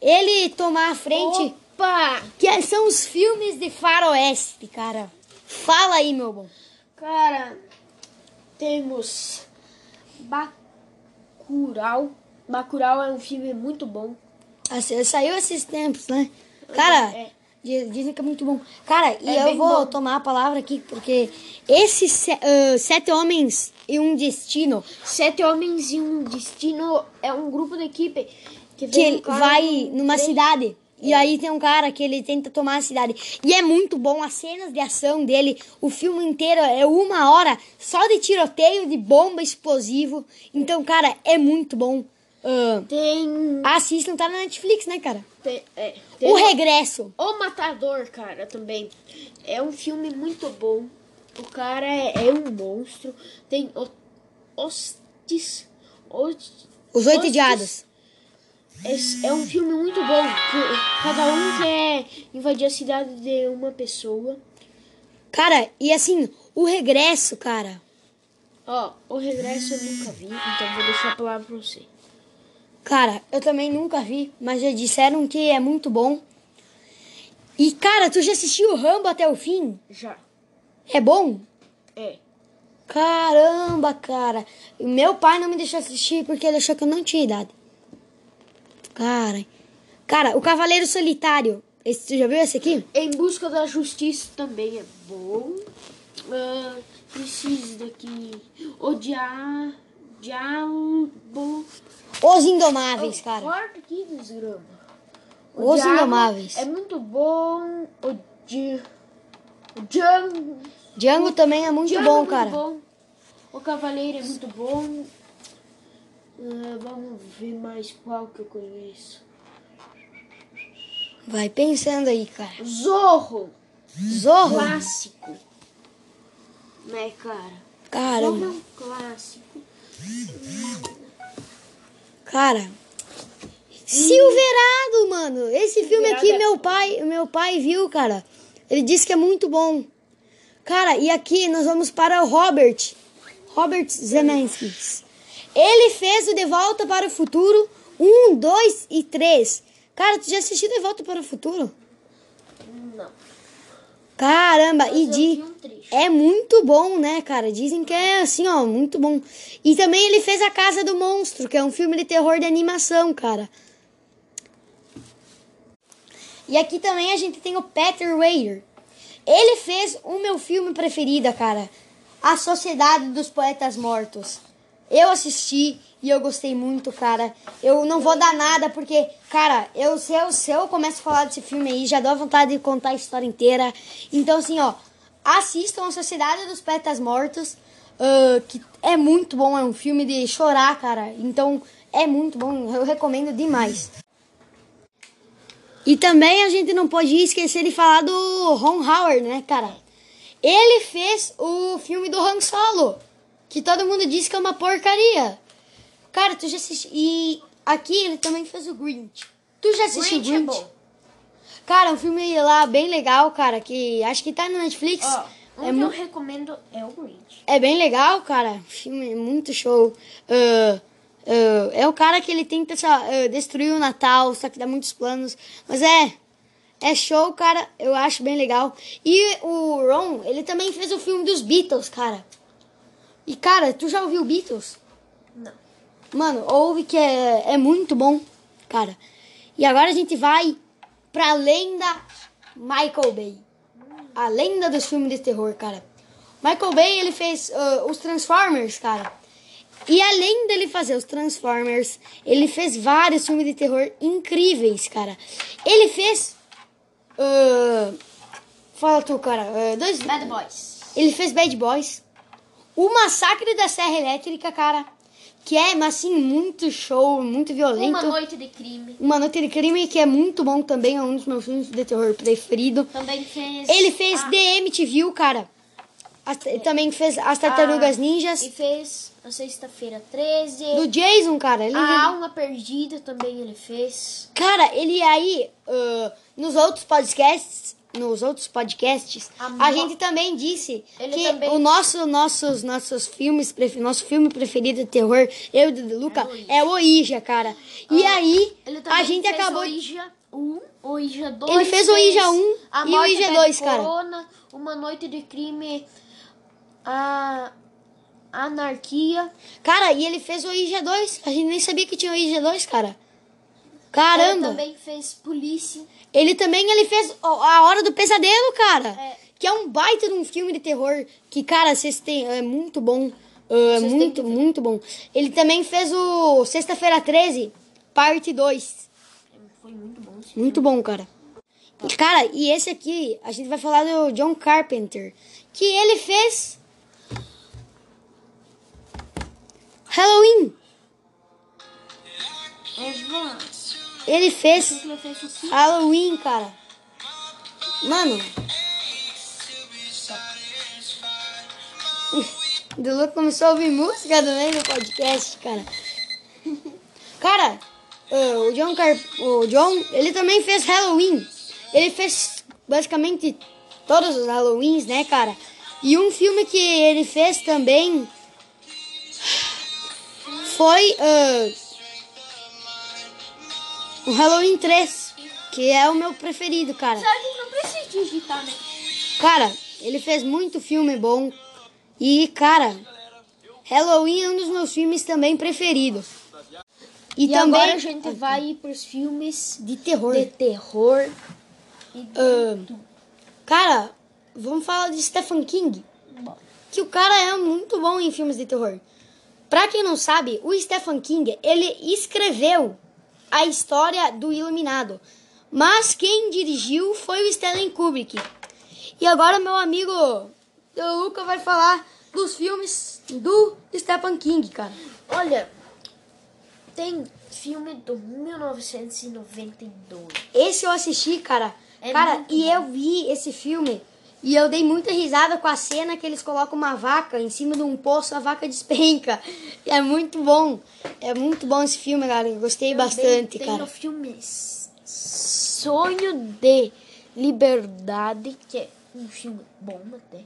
ele tomar a frente, Opa! que é- são os filmes de faroeste, cara. Fala aí, meu bom. Cara, temos Bacurau. Bacurau é um filme muito bom. Assim, Saiu esses tempos, né? Cara, É. di- dizem que é muito bom. Cara, e É eu vou bom. tomar a palavra aqui, porque esses se- ah, Sete Homens e um Destino, Sete Homens e um Destino é um grupo de equipe que, que vem vai numa três- cidade. E aí tem um cara que ele tenta tomar a cidade. E é muito bom as cenas de ação dele. O filme inteiro é uma hora só de tiroteio, de bomba, explosivo. Então, cara, é muito bom. Ah, Tem, assistam, tá na Netflix, né, cara? tem, é, tem O Regresso. O Matador, cara, também. É um filme muito bom. O cara é, é um monstro. Tem o, Hostis. Hostis Os Oito. Diados. É, é um filme muito bom. cada um quer invadir a cidade de uma pessoa. Cara, e assim, o regresso, cara. Ó, o regresso eu nunca vi, então vou deixar a palavra pra você. Cara, eu também nunca vi, mas já disseram que é muito bom. E, cara, tu já assistiu o Rambo até o fim? Já. É bom? É. Caramba, cara. Meu pai não me deixou assistir porque ele achou que eu não tinha idade. Cara. Cara, o Cavaleiro Solitário. Esse, tu já viu esse aqui? Em busca da justiça também é bom. Ah, preciso daqui. Odiar. Diabo. Os Indomáveis, cara. Corta aqui, desgrama. Os Diabo Indomáveis. É muito bom. O Di... O Django. Django também é muito Django bom, é muito cara. bom. O Cavaleiro é muito bom. Ah, vamos ver mais qual que eu conheço. Vai pensando aí, cara. Zorro. Zorro. Clássico. Né, cara? Zorro é um clássico. Cara. Silverado, mano. Esse filme aqui, é- meu pai, meu pai viu, cara. Ele disse que é muito bom. Cara, e aqui nós vamos para o Robert. Robert Zemeckis. Ele fez o De Volta para o Futuro 1, 2 e 3. Cara, tu já assistiu De Volta para o Futuro? Não. Caramba, e de um é muito bom, né, cara? Dizem que é assim, ó, muito bom. E também ele fez A Casa do Monstro, que é um filme de terror de animação, cara. E aqui também a gente tem o Peter Weir. Ele fez o meu filme preferido, cara. A Sociedade dos Poetas Mortos. Eu assisti e eu gostei muito, cara. Eu não vou dar nada porque, cara, eu se, eu se eu começo a falar desse filme aí, já dá vontade de contar a história inteira. Então, assim, ó, assistam a Sociedade dos Poetas Mortos, ah, que é muito bom, é um filme de chorar, cara. Então, é muito bom, eu recomendo demais. E também a gente não pode esquecer de falar do Ron Howard, né, cara? Ele fez o filme do Han Solo, que todo mundo disse que é uma porcaria. Cara, tu já assistiu. E aqui ele também fez o Grinch. Tu já assistiu Grinch é Grinch? bom. Cara, um filme lá bem legal, cara, que acho que tá no Netflix. Ó, um é, que eu recomendo é o Grinch. é bem legal, cara. O filme é muito show. Ah, ah, é o cara que ele tenta ah, destruir o Natal, só que dá muitos planos. Mas é. É show, cara. Eu acho bem legal. E o Ron, ele também fez o filme dos Beatles, cara. E, cara, tu já ouviu Beatles? Não. Mano, ouve que é, é muito bom, cara. E agora a gente vai pra lenda Michael Bay. A lenda dos filmes de terror, cara. Michael Bay, ele fez ah, os Transformers, cara. E além dele fazer os Transformers, ele fez vários filmes de terror incríveis, cara. Ele fez. ah, fala tu, cara. ah, dois, Bad Boys. ele fez Bad Boys. O Massacre da Serra Elétrica, cara. Que é, mas assim, muito show, muito violento. Uma Noite de Crime. Uma Noite de Crime, que é muito bom também. É um dos meus filmes de terror preferido. Também fez... Ele fez Ah, The MTV, cara. As- também fez As Tartarugas ah, Ninjas. E fez a Sexta-feira 13. Do Jason, cara. Ele, A Alma Perdida também ele fez. Cara, ele aí, ah, nos outros podcasts, nos outros podcasts, A a, gente também disse Ele que também- o nosso, nossos, nossos filmes, nosso filme preferido de terror, eu e o Luca, é o Ouija, cara. E aí, Ele também a gente fez acabou... Ouija 1, o Ouija 2. Ele fez o Ouija 1 a e o Pede 2, cara. Corona, Uma Noite de Crime, a Anarquia. Cara, e ele fez o Ouija 2. A gente nem sabia que tinha o Ouija 2, cara. Ele Caramba. também fez Polícia. Ele também ele fez A Hora do Pesadelo, cara. É. Que é um baita de um filme de terror. Que, cara, vocês têm. É muito bom. É muito, muito bom. Ele também fez o Sexta-feira 13, parte 2. Foi muito bom. esse Muito bom, cara. E, cara, e esse aqui, a gente vai falar do John Carpenter. Que ele fez. Halloween. Evan, Ele fez? Halloween, cara. Mano. *laughs* O Dulu começou a ouvir música também no podcast, cara. *laughs* Cara, ah, o John Car o John, ele também fez Halloween. Ele fez basicamente todos os Halloweens, né, cara? E um filme que ele fez também foi ah, o Halloween 3, que é o meu preferido, cara. A gente não precisa digitar, né? Cara, ele fez muito filme bom. E, cara, Halloween é um dos meus filmes também preferidos. E, E também agora a gente vai pros filmes de terror. de terror. E Ah, cara, vamos falar de Stephen King. Que o cara é muito bom em filmes de terror. Pra quem não sabe, o Stephen King, ele escreveu a história do Iluminado. Mas quem dirigiu foi o Stanley Kubrick. E agora meu amigo o Luca vai falar dos filmes do Stephen King, cara. Olha, tem filme do 1992. Esse eu assisti, cara. É cara, e bom. eu vi esse filme e eu dei muita risada com a cena que eles colocam uma vaca em cima de um poço, a vaca *laughs* despenca. É muito bom. É muito bom esse filme, cara. Eu gostei bastante, tem cara. o filme Sonho de Liberdade, que é um filme bom até.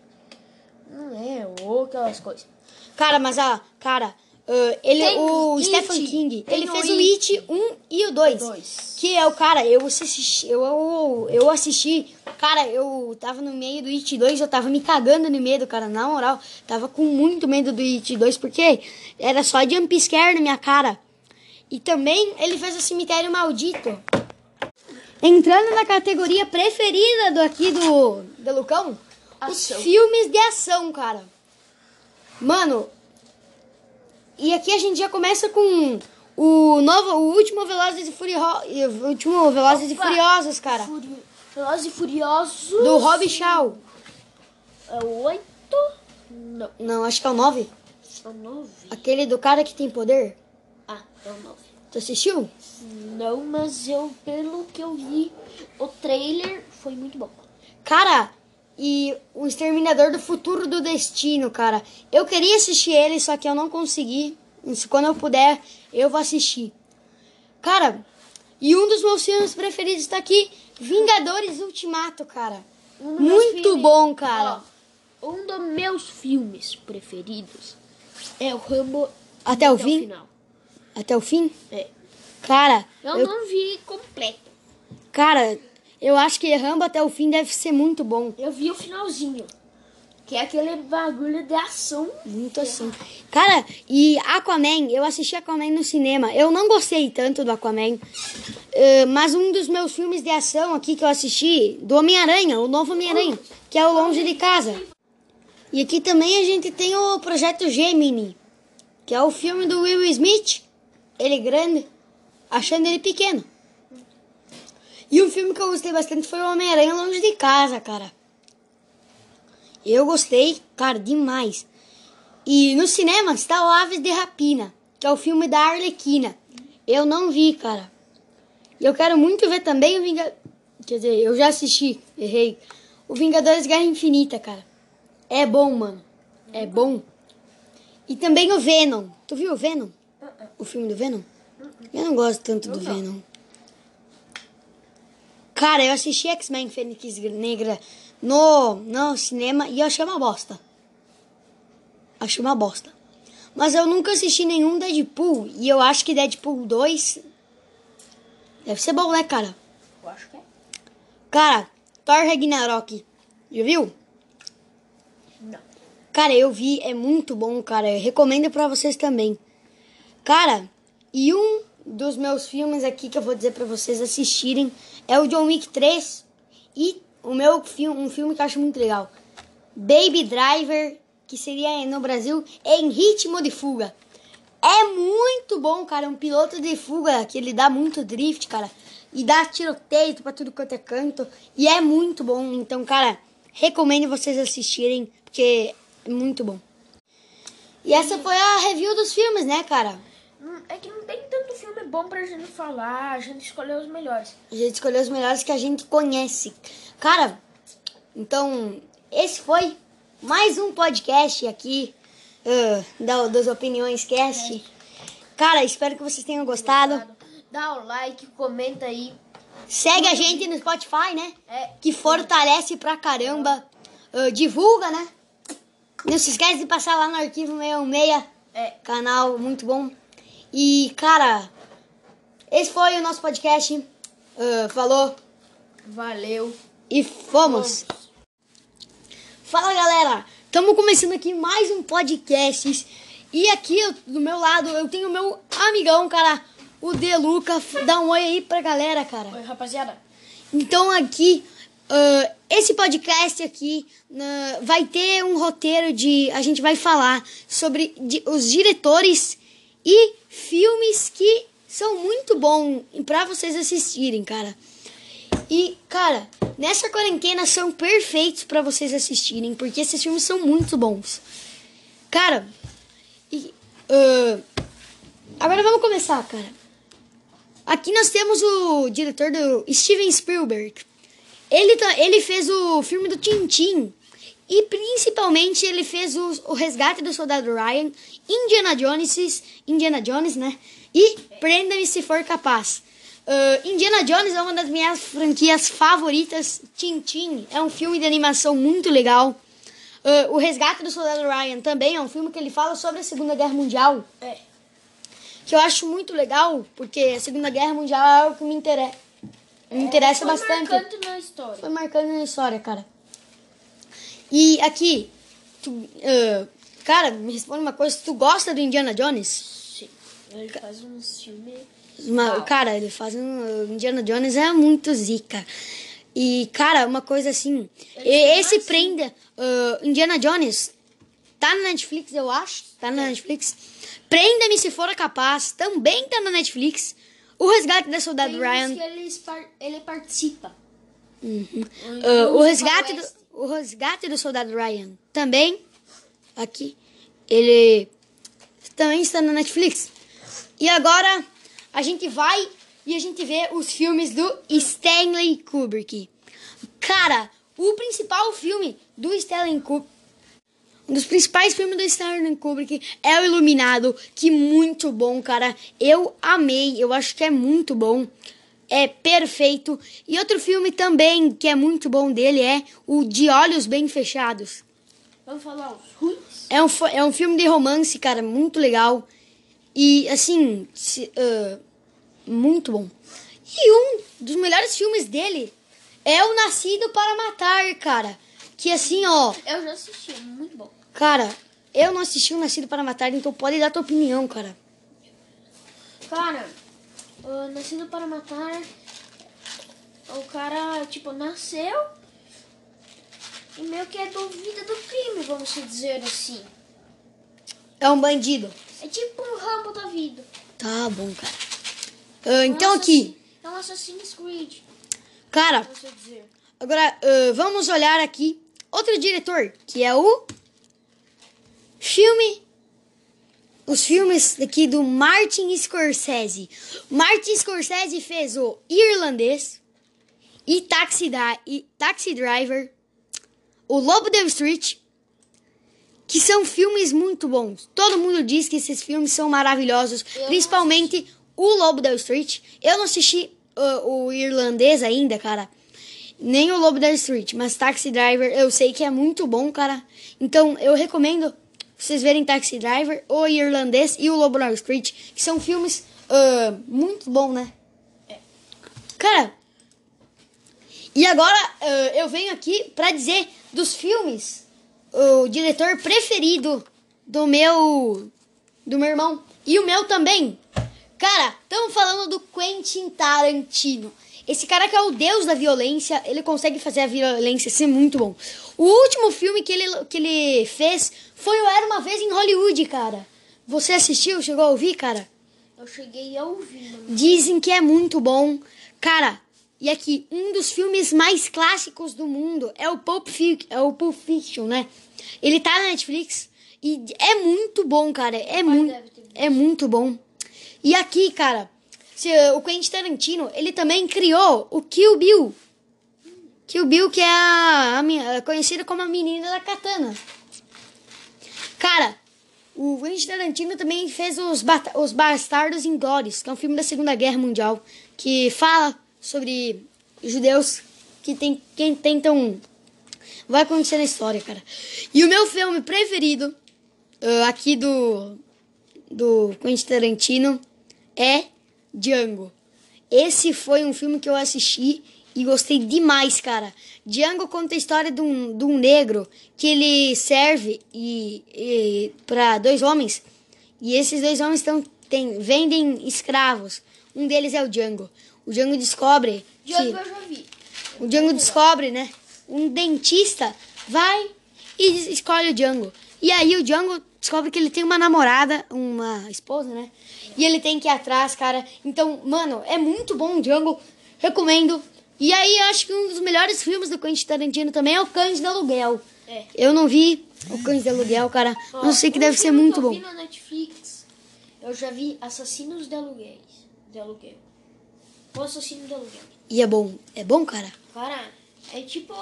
Não é ou aquelas coisas. Cara, mas a cara, ah, ele Tem o It, Stephen King, ele fez o It. It 1 e o 2. Dois. Que é o cara, eu assisti, eu, eu, eu assisti, cara, eu tava no meio do It 2, eu tava me cagando de medo, cara, na moral, tava com muito medo do It 2, porque era só jump scare na minha cara. E também ele fez o Cemitério Maldito. Entrando na categoria preferida do aqui do, do Lucão, Ação. os filmes de ação, cara. Mano, e aqui a gente já começa com o novo, o último Velozes e Furiosos, o último Velozes e Opa. Furiosos, cara, Velozes e Furiosos. do Rob Shaw. É o 8? Não, Não, acho que é o 9. é o 9. Aquele do cara que tem poder. Ah, é o 9. Tu assistiu? Não, mas eu, pelo que eu vi, o trailer foi muito bom. Cara, e o Exterminador do Futuro do Destino, cara. Eu queria assistir ele, só que eu não consegui. Quando eu puder, eu vou assistir. Cara, e um dos meus filmes preferidos tá aqui, Vingadores Ultimato, cara. Um Muito filmes- bom, cara. Ó, um dos meus filmes preferidos é o Rambo Até o fim? final. Até o fim? É. Cara, Eu, eu, não vi completo. cara, eu acho que Rambo até o fim deve ser muito bom. Eu vi o finalzinho. Que é aquele bagulho de ação. Muito assim. Cara, e Aquaman, eu assisti Aquaman no cinema. Eu não gostei tanto do Aquaman. eh, mas um dos meus filmes de ação aqui que eu assisti, do Homem-Aranha, o novo Homem-Aranha, que é o Longe de Casa. E aqui também a gente tem o Projeto Gemini, que é o filme do Will Smith. Ele grande, achando ele pequeno. E um filme que eu gostei bastante foi o Homem-Aranha Longe de Casa, cara. Eu gostei, cara, demais. E no cinema está o Aves de Rapina, que é o filme da Arlequina. Eu não vi, cara. E eu quero muito ver também o Vingadores. Quer dizer, eu já assisti, errei. O Vingadores Guerra Infinita, cara. É bom, mano. É bom. E também o Venom. Tu viu o Venom? O filme do Venom? Eu não gosto tanto do Venom. Cara, eu assisti X-Men Fênix Negra no, no cinema e eu achei uma bosta. Achei uma bosta. Mas eu nunca assisti nenhum Deadpool. E eu acho que Deadpool 2 deve ser bom, né, cara? Eu acho que é. Cara, Thor Ragnarok. Já viu? Não. Cara, eu vi, é muito bom, cara. Eu recomendo pra vocês também. Cara, e um dos meus filmes aqui que eu vou dizer pra vocês assistirem é o John Wick 3 e o meu filme, um filme que eu acho muito legal. Baby Driver, que seria no Brasil em ritmo de fuga. É muito bom, cara, um piloto de fuga que ele dá muito drift, cara, e dá tiroteio pra tudo quanto é canto, e é muito bom. Então, cara, recomendo vocês assistirem, porque é muito bom. E essa foi a review dos filmes, né, cara? Hum, É que não tem tanto filme bom pra gente falar, a gente escolheu os melhores. A gente escolheu os melhores que a gente conhece. Cara, então, esse foi mais um podcast aqui ah, da, das Opiniões Cast. Cara, espero que vocês tenham gostado. Dá o like, comenta aí. Segue a gente no Spotify, né? É. Que fortalece pra caramba. Ah, divulga, né? Não se esquece de passar lá no arquivo 616. É. Canal muito bom. E, cara, esse foi o nosso podcast. Ah, falou Valeu. e fomos. Fala galera, estamos começando aqui mais um podcast. E aqui eu- do meu lado eu tenho o meu amigão, cara, o Deluca. Dá um oi aí pra galera, cara. Oi, rapaziada. Então aqui, ah, esse podcast aqui na- vai ter um roteiro de. A gente vai falar sobre di- os diretores e filmes que são muito bons pra vocês assistirem, cara. E, cara, nessa quarentena são perfeitos pra vocês assistirem, porque esses filmes são muito bons. Cara, e, ah, agora vamos começar, cara. Aqui nós temos o diretor do Steven Spielberg. Ele, tá- ele fez o filme do Tintin. E principalmente ele fez o, o Resgate do Soldado Ryan, Indiana Jones, Indiana Jones, né? E Prenda-me se for capaz. Ah, Indiana Jones é uma das minhas franquias favoritas. Tintin é um filme de animação muito legal. Ah, o Resgate do Soldado Ryan também é um filme que ele fala sobre a Segunda Guerra Mundial É. que eu acho muito legal, porque a Segunda Guerra Mundial é algo que me interessa, me interessa Foi bastante. marcante na história. Foi marcando na história, cara. E aqui, tu, ah, cara, me responde uma coisa, tu gosta do Indiana Jones? Sim. Ele faz uns filmes. Uma- cara, ele faz um. Indiana Jones é muito zica. E, cara, uma coisa assim. e- Esse prenda. ah, Indiana Jones tá na Netflix, eu acho. Tá na Netflix. Prenda-me se for capaz. Também tá na Netflix. O Resgate da Soldado Tem Ryan. ele, ele participa. Ah, o, Uns resgate do, o Resgate do Soldado Ryan também. Aqui. Ele também está na Netflix. E agora a gente vai e a gente vê os filmes do Stanley Kubrick. Cara, o principal filme do Stanley Kubrick um dos principais filmes do Stanley Kubrick é o Iluminado, que muito bom, cara. Eu amei, eu acho que é muito bom. É perfeito. E outro filme também que é muito bom dele é o De Olhos Bem Fechados. Vamos falar os ruins? É um, é um filme de romance, cara, muito legal. E, assim, se- ah, muito bom. E um dos melhores filmes dele é o Nascido para Matar, cara. Que, assim, ó, Eu já assisti, é muito bom. cara, eu não assisti o Nascido para Matar, então pode dar tua opinião, cara. Cara, o Nascido para Matar, o cara, tipo, nasceu e meio que é duvida do crime, vamos dizer assim. É um bandido. É tipo um Rambo da vida. Tá bom, cara. Ah, É um então, aqui, É um Assassin's Creed, cara. Agora, ah, vamos olhar aqui outro diretor, que é o filme. Os filmes aqui do Martin Scorsese. Martin Scorsese fez o Irlandês e Taxi, Dri- e Taxi Driver, o Lobo da Street, que são filmes muito bons. Todo mundo diz que esses filmes são maravilhosos, Eu principalmente o Lobo da Street. Eu não assisti ah, o Irlandês ainda, cara. Nem o Lobo da Street, mas Taxi Driver eu sei que é muito bom, cara. Então eu recomendo vocês verem Taxi Driver, o Irlandês e o Lobo da Street, que são filmes ah, muito bons, né? Cara, e agora ah, eu venho aqui pra dizer dos filmes o diretor preferido do meu do meu irmão e o meu também. Cara, estamos falando do Quentin Tarantino. Esse cara que é o deus da violência, ele consegue fazer a violência ser muito bom. O último filme que ele, que ele fez foi o Era Uma Vez em Hollywood, cara. Você assistiu? Chegou a ouvir, cara? Eu cheguei a ouvir, mano. Dizem que é muito bom. Cara, e aqui, um dos filmes mais clássicos do mundo é o Pulp, Fic- é o Pulp Fiction, né? Ele tá na Netflix e é muito bom, cara. É, visto. é muito bom. E aqui, cara, se, o Quentin Tarantino, ele também criou o Kill Bill. Kill Bill, que é a, a a conhecida como a menina da katana. Cara, o Quentin Tarantino também fez os, os Bastardos Inglórios, que é um filme da Segunda Guerra Mundial, que fala sobre judeus que, tem, que tentam... Vai acontecer na história, cara. E o meu filme preferido ah, aqui do, do Quentin Tarantino é Django. Esse foi um filme que eu assisti e gostei demais, cara. Django conta a história de um, de um negro que ele serve e, e para dois homens. E esses dois homens tão, tem, vendem escravos. Um deles é o Django. O Django descobre Django que eu já vi. o Django descobre, né? Um dentista vai e escolhe o Django. E aí o Django descobre que ele tem uma namorada, uma esposa, né? E ele tem que ir atrás, cara. Então, mano, é muito bom o Django. Recomendo. E aí eu acho que um dos melhores filmes do Quentin Tarantino também é o Cães de Aluguel. É. Eu não vi o Cães de Aluguel, cara. Ó, Não sei que deve ser muito que eu bom. vi na Netflix, eu já vi Assassinos de Aluguéis. De Aluguel. O Assassino de Aluguel. E é bom. É bom, cara? Cara, é tipo...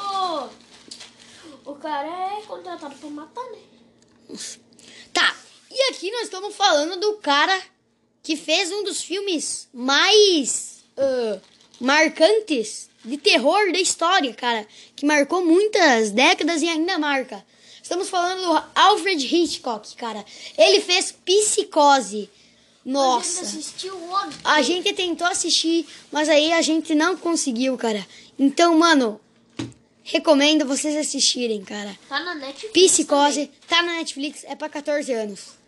O cara é contratado pra matar, né? Tá, e aqui nós estamos falando do cara que fez um dos filmes mais ah, marcantes de terror da história, cara. Que marcou muitas décadas e ainda marca. Estamos falando do Alfred Hitchcock, cara. Ele fez Psicose. A gente Nossa. assistiu ontem. A gente tentou assistir, mas aí a gente não conseguiu, cara. Então, mano, recomendo vocês assistirem, cara. Tá na Netflix Psicose, também. tá na Netflix, é pra 14 anos.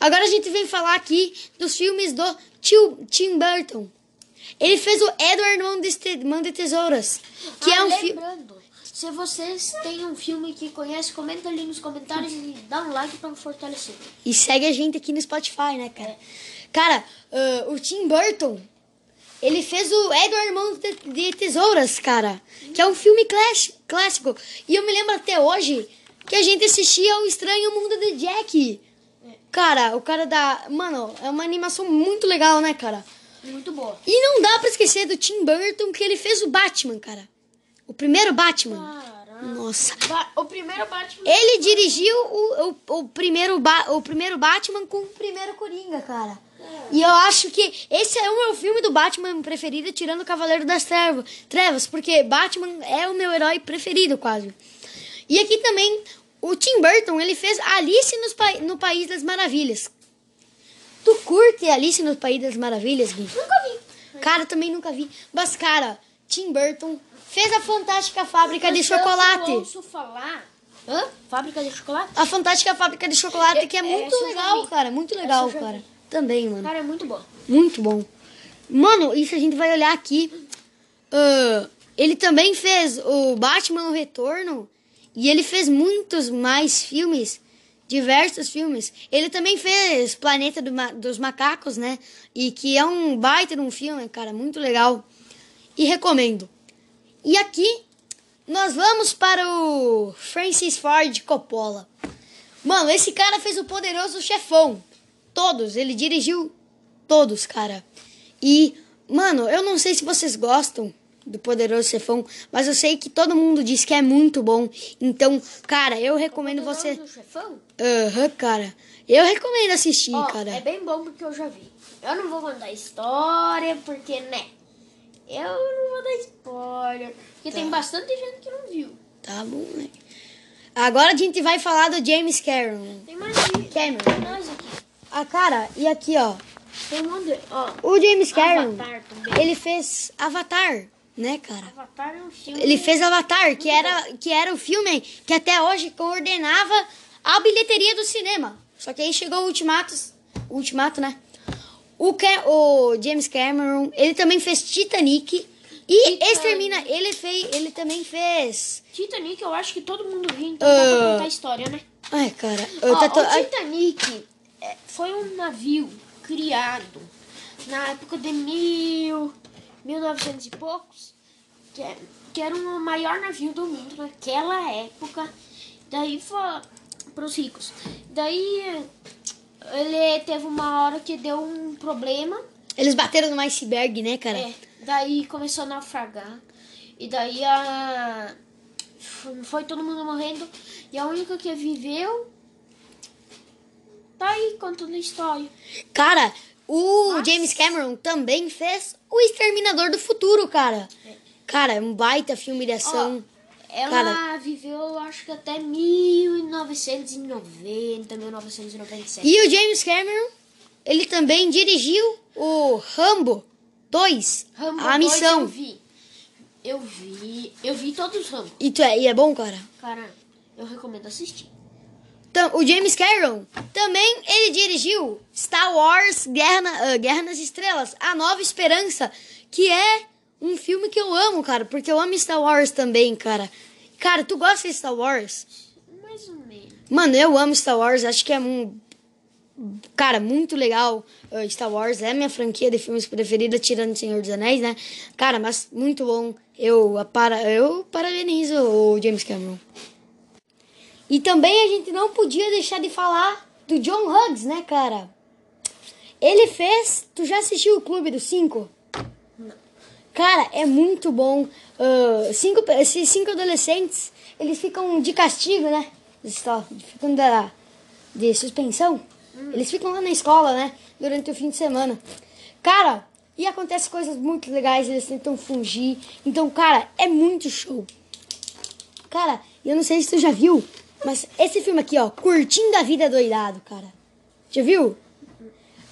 Agora a gente vem falar aqui dos filmes do tio Tim Burton. Ele fez o Edward Mão de, Mão de Tesouras, que ah, é um filme... se vocês têm um filme que conhece, comenta ali nos comentários e dá um like pra me fortalecer. E segue a gente aqui no Spotify, né, cara? Cara, ah, o Tim Burton, ele fez o Edward Mão de, de Tesouras, cara. Que é um filme clássico. E eu me lembro até hoje que a gente assistia o Estranho Mundo de Jack. Cara, o cara da. Mano, é uma animação muito legal, né, cara? Muito boa. E não dá pra esquecer do Tim Burton que ele fez o Batman, cara. O primeiro Batman. Caramba. Nossa. Ba- O primeiro Batman. Ele dirigiu o, o, o, primeiro ba o primeiro Batman com o primeiro Coringa, cara. E eu acho que esse é o meu filme do Batman preferido, tirando o Cavaleiro das Trevas, Trevas, porque Batman é o meu herói preferido, quase. E aqui também, o Tim Burton, ele fez Alice nos Pa- no País das Maravilhas. Tu curte Alice no País das Maravilhas, Gui? Nunca vi. Cara, também nunca vi. Mas, cara, Tim Burton fez a Fantástica Fábrica de Mas eu Chocolate. ouço falar. Hã? Fábrica de chocolate? A Fantástica Fábrica de Chocolate, que é É, muito essa legal, cara. Muito Essa legal, já cara. Também, mano. Cara, é muito bom. Muito bom. Mano, isso a gente vai olhar aqui. ah, ele também fez o Batman o Retorno. E ele fez muitos mais filmes. Diversos filmes. Ele também fez Planeta do Ma- dos Macacos, né? E que é um baita de um filme, cara. Muito legal. E recomendo. E aqui nós vamos para o Francis Ford Coppola. Mano, esse cara fez o Poderoso Chefão. Todos, ele dirigiu todos, cara. E, mano, eu não sei se vocês gostam do Poderoso Chefão, mas eu sei que todo mundo diz que é muito bom. Então, cara, eu recomendo você. Poderoso Chefão? Aham, cara. Eu recomendo assistir, Ó, cara. É bem bom porque eu já vi. Eu não vou contar história, porque, né? Eu não vou dar spoiler. Porque tem bastante gente que não viu. Tá bom, né? Agora a gente vai falar do James Cameron. Tem mais gente. Cameron. mais aqui. Ah, cara, e aqui, ó. Tem um monte. Ó, O James Cameron, ele fez Avatar, né, cara? Avatar é um filme... Ele fez Avatar, que era, que era o filme que até hoje coordenava a bilheteria do cinema. Só que aí chegou o Ultimato, o Ultimato, né? O, o James Cameron, ele também fez Titanic. E Titanic. extermina, ele fez, ele também fez. Titanic eu acho que todo mundo viu, então dá pra contar a história, né? Ai, cara, Ó, eu tô- tô- o Titanic é, foi um navio criado na época de mil, 1900 e poucos, que, é- que era o maior navio do mundo naquela época. Daí foi pros ricos. Daí ele teve uma hora que deu um problema. eles bateram no iceberg, né, cara? É, daí começou a naufragar. E daí a. Foi todo mundo morrendo. E a única que viveu. Tá aí contando a história. Cara, o Nossa. James Cameron também fez O Exterminador do Futuro, cara. Cara, é um baita filme de ação. Ela Cara. viveu, eu acho que até 1990, 1997. E o James Cameron, ele também dirigiu o Rambo 2, Rambo a 2 missão. Eu vi. Eu vi. Eu vi todos os Rambo. E, tu é, e é bom, cara? Cara, eu recomendo assistir. Tam- o James Cameron também ele dirigiu Star Wars Guerra, na- ah, Guerra nas Estrelas, A Nova Esperança, que é um filme que eu amo, cara, porque eu amo Star Wars também, cara. Cara, tu gosta de Star Wars? Mais ou menos. Mano, eu amo Star Wars, acho que é um. Cara, muito legal. uh, Star Wars é a minha franquia de filmes preferida, tirando Senhor dos Anéis, né? Cara, mas muito bom. Eu, para, eu parabenizo o James Cameron. E também a gente não podia deixar de falar do John Hughes, né, cara? Ele fez. Tu já assistiu o Clube dos Cinco? Cara, é muito bom. Ah, cinco, esses cinco adolescentes, eles ficam de castigo, né? Eles ficam da, de suspensão. Eles ficam lá na escola, né? Durante o fim de semana. Cara, e acontece coisas muito legais, eles tentam fugir. Então, cara, é muito show. Cara, eu não sei se tu já viu, mas esse filme aqui, ó, Curtindo a Vida Doidado, cara. Já viu?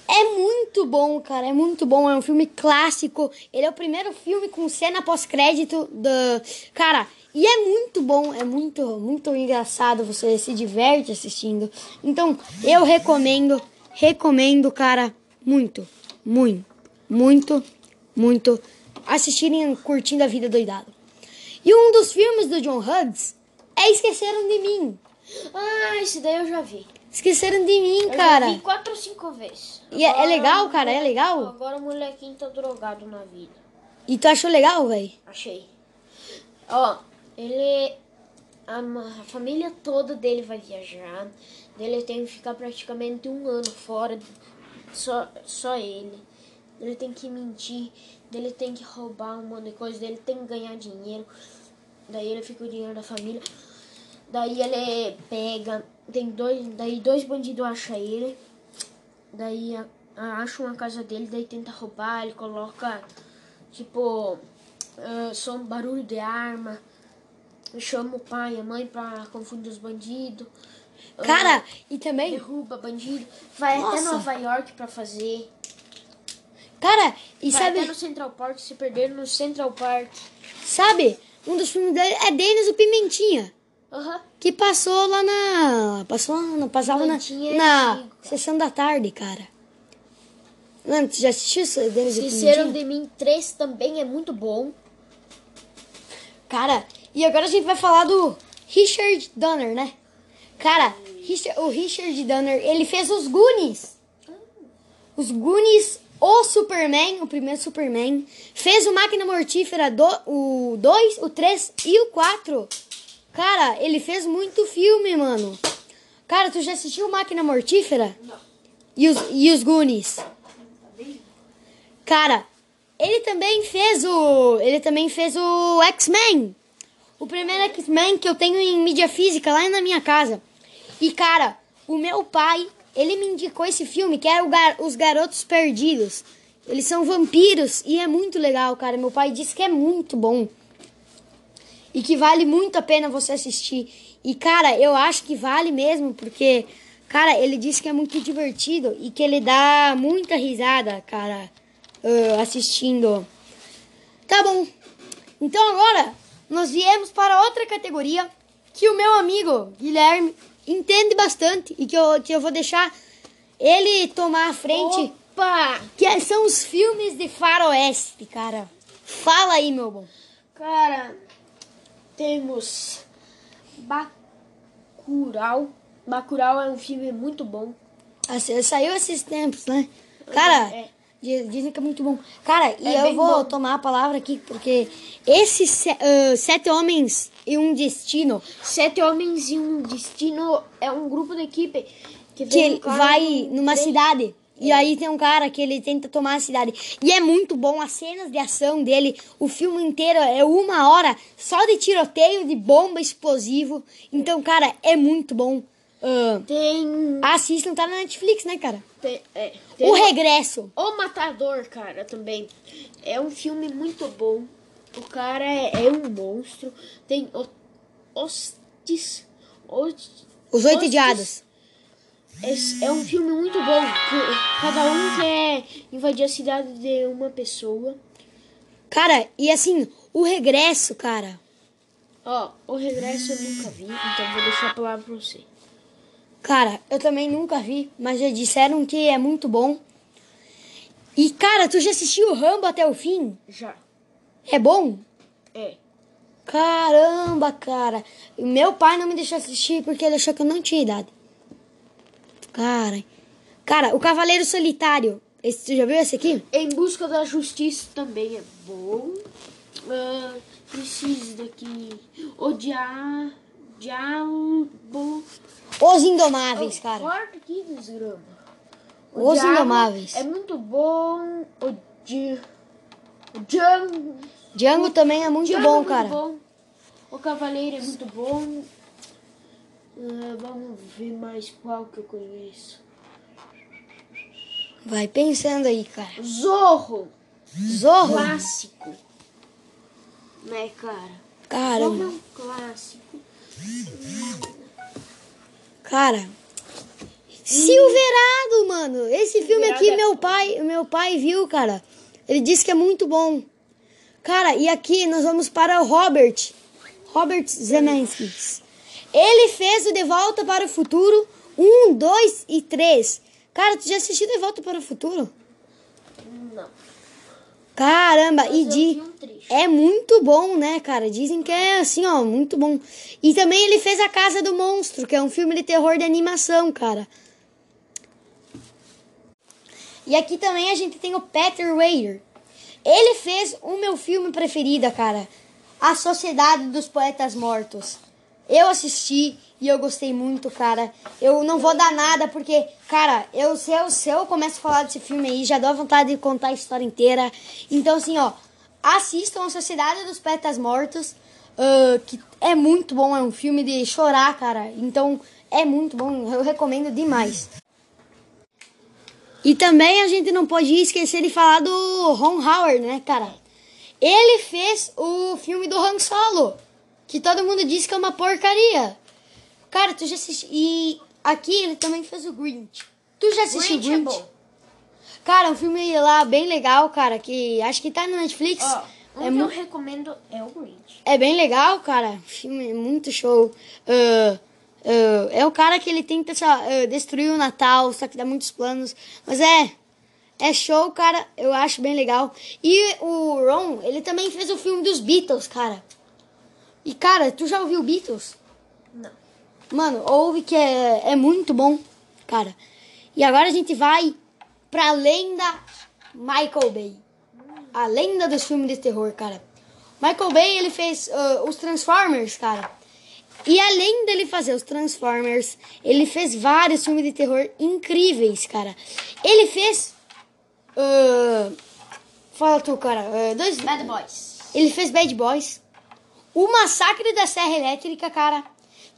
É muito bom, cara. É muito bom. É um filme clássico. Ele é o primeiro filme com cena pós-crédito da. Cara, e é muito bom. É muito, muito engraçado. Você se diverte assistindo. Então, eu recomendo. Recomendo, cara. Muito, muito, muito, muito. Assistirem curtindo a vida doidado. E um dos filmes do John Hughes é Esqueceram de Mim. Ah, esse daí eu já vi. Esqueceram de mim, Eu cara. já vi quatro ou cinco vezes. E é- é legal, cara? É legal? Agora o molequinho tá drogado na vida. E tu achou legal, velho? Achei. Ó, ele. a, a família toda dele vai viajar. Ele tem que ficar praticamente um ano fora, só, só ele. Ele tem que mentir, ele tem que roubar um monte de coisa, ele tem que ganhar dinheiro. Daí ele fica o dinheiro da família. Daí ele pega, tem dois, daí dois bandidos acham ele. Daí acham a casa dele, daí tenta roubar, ele coloca tipo ah, som, barulho de arma. Chama o pai e a mãe pra confundir os bandidos. Ah, Cara, e também, derruba bandido. Vai até Nossa. Nova York pra fazer. cara, e Vai sabe, até no Central Park, se perder no Central Park. sabe, um dos filmes dele é Denis o Pimentinha. Aham. Que passou lá na. Passou não, passava na, na sessão da tarde, cara. Mano, tu já assistiu esse Denis o Esqueceram de mim 3 também é muito bom. Cara, e agora a gente vai falar do Richard Donner, né? Cara, Richard- o Richard Donner, ele fez os Goonies. Os Goonies, o Superman, o primeiro Superman. Fez o Máquina Mortífera, do, o 2, o 3 e o 4. Cara, ele fez muito filme, mano. Cara, tu já assistiu Máquina Mortífera? Não. E os, e os Goonies? Cara, ele também fez o. Ele também fez o X-Men. O primeiro X-Men que eu tenho em mídia física lá na minha casa. E, cara, o meu pai, ele me indicou esse filme que o Gar- Os Garotos Perdidos. Eles são vampiros e é muito legal, cara. Meu pai disse que é muito bom. E que vale muito a pena você assistir. E, cara, eu acho que vale mesmo, porque, cara, ele disse que é muito divertido e que ele dá muita risada, cara, ah, assistindo. Tá bom. Então agora nós viemos para outra categoria que o meu amigo Guilherme entende bastante e que eu, que eu vou deixar ele tomar a frente, Opa! que é- são os filmes de faroeste, cara. Fala aí, meu bom. Cara, temos Bacurau. Bacurau é um filme muito bom. Assim, Saiu esses tempos, né? Cara, É. di- dizem que é muito bom. Cara, e É eu vou bom. tomar a palavra aqui, porque esses se- ah, Sete Homens e um Destino, Sete Homens e um Destino é um grupo de equipe que, que vai numa cidade. E aí tem um cara que ele tenta tomar a cidade. E é muito bom as cenas de ação dele. O filme inteiro é uma hora só de tiroteio, de bomba, explosivo. Então, cara, é muito bom. Ah, Tem. assistam, tá na Netflix, né, cara? tem, é, tem O Regresso. O Matador, cara, também. É um filme muito bom. O cara é, é um monstro. Tem o, Hostis. Hostis Os Oito. Diados. É, é um filme muito bom. Cada um quer invadir a cidade de uma pessoa. Cara, e assim, o regresso, cara. Ó, o regresso eu nunca vi, então vou deixar a palavra pra você. Cara, eu também nunca vi, mas já disseram que é muito bom. E, cara, tu já assistiu o Rambo até o fim? Já. É bom? É. Caramba, cara. Meu pai não me deixou assistir porque ele achou que eu não tinha idade. Cara. Cara, o Cavaleiro Solitário. Esse, tu já viu esse aqui? Em busca da justiça também é bom. Ah, preciso daqui. Odiar. Diabo. Os Indomáveis, cara. Corta aqui, desgrama. O Os Indomáveis. É muito bom. O Di... O Django. Django também é muito Django bom, é muito cara. bom. O Cavaleiro é muito bom. Ah, vamos ver mais qual que eu conheço. Vai pensando aí, cara. Zorro. Zorro. Clássico. Né, cara? Zorro é um clássico. Cara. Silverado, mano. Esse filme Silverado aqui é meu pai, meu pai viu, cara. Ele disse que é muito bom. Cara, e aqui nós vamos para o Robert. Robert Zemeckis. Ele fez o De Volta para o Futuro 1, 2 e 3. Cara, tu já assistiu De Volta para o Futuro? Não. Caramba, e de um é muito bom, né, cara? Dizem que é assim, ó, muito bom. E também ele fez A Casa do Monstro, que é um filme de terror de animação, cara. E aqui também a gente tem o Peter Weir. Ele fez o meu filme preferido, cara. A Sociedade dos Poetas Mortos. Eu assisti e eu gostei muito, cara. Eu não vou dar nada porque, cara, eu se eu, se eu começo a falar desse filme aí, já dá vontade de contar a história inteira. Então, assim, ó, assistam a Sociedade dos Petas Mortos, ah, que é muito bom, é um filme de chorar, cara. Então, é muito bom, eu recomendo demais. E também a gente não pode esquecer de falar do Ron Howard, né, cara? Ele fez o filme do Han Solo, que todo mundo disse que é uma porcaria. Cara, tu já assistiu. E aqui ele também fez o Grinch. Tu já assistiu Grinch é Grinch? bom. Cara, um filme lá bem legal, cara, que acho que tá na Netflix. Ó, um é, que eu recomendo é o Grinch. é bem legal, cara. O filme é muito show. Ah, ah, é o cara que ele tenta ah, destruir o Natal, só que dá muitos planos. Mas é. É show, cara. Eu acho bem legal. E o Ron, ele também fez o filme dos Beatles, cara. E, cara, tu já ouviu Beatles? Não. Mano, ouve que é, é muito bom, cara. E agora a gente vai pra lenda Michael Bay. A lenda dos filmes de terror, cara. Michael Bay, ele fez ah, os Transformers, cara. E além dele fazer os Transformers, ele fez vários filmes de terror incríveis, cara. Ele fez. ah, fala tu, cara. ah, dois, Bad Boys. ele fez Bad Boys. O Massacre da Serra Elétrica, cara.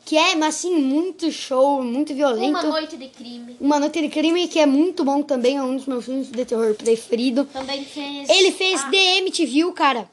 Que é, mas assim, muito show, muito violento. Uma Noite de Crime. Uma Noite de Crime, que é muito bom também, é um dos meus filmes de terror preferido. Também fez... Ele fez Ah, The MTV, cara.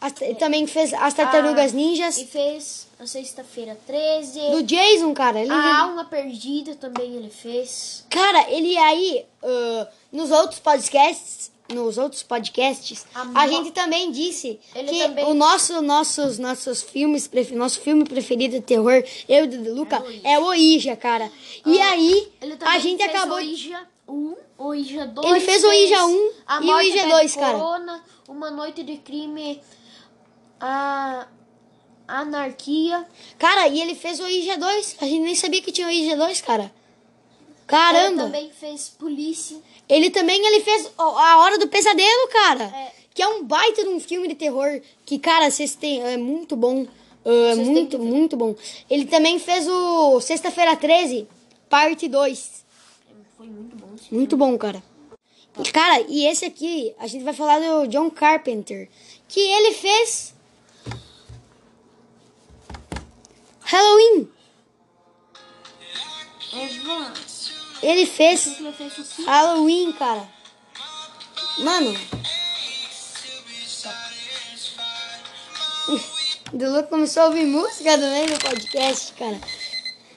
As- ele também fez As Tartarugas Ah, Ninjas. E fez a Sexta-feira 13. Do Jason, cara. Ele, A Alma Perdida também ele fez. Cara, ele aí, ah, nos outros podcasts, nos outros podcasts, A a, gente também disse Ele que também- o nosso, nossos, nossos filmes, nosso filme preferido de terror, eu e o Luca, é o Ouija, cara. E aí, Ele também a gente acabou... Ouija 1, o Ouija 2. Ele fez o Ouija 1 a e o Pede 2, cara. Corona, Uma Noite de Crime, a Anarquia. Cara, e ele fez o Ouija 2. A gente nem sabia que tinha o Ouija 2, cara. Ele Caramba. também fez Polícia. Ele também ele fez A Hora do Pesadelo, cara. É. Que é um baita de um filme de terror. Que, cara, vocês têm. É muito bom. É Vocês muito, muito bom. Ele também fez o Sexta-feira 13, parte 2. Foi muito bom. Muito bom, cara. E, cara, e esse aqui, a gente vai falar do John Carpenter. Que ele fez. Halloween. Evan, Ele fez? Halloween, cara. Mano. *laughs* Dulu começou a ouvir música também no podcast, cara.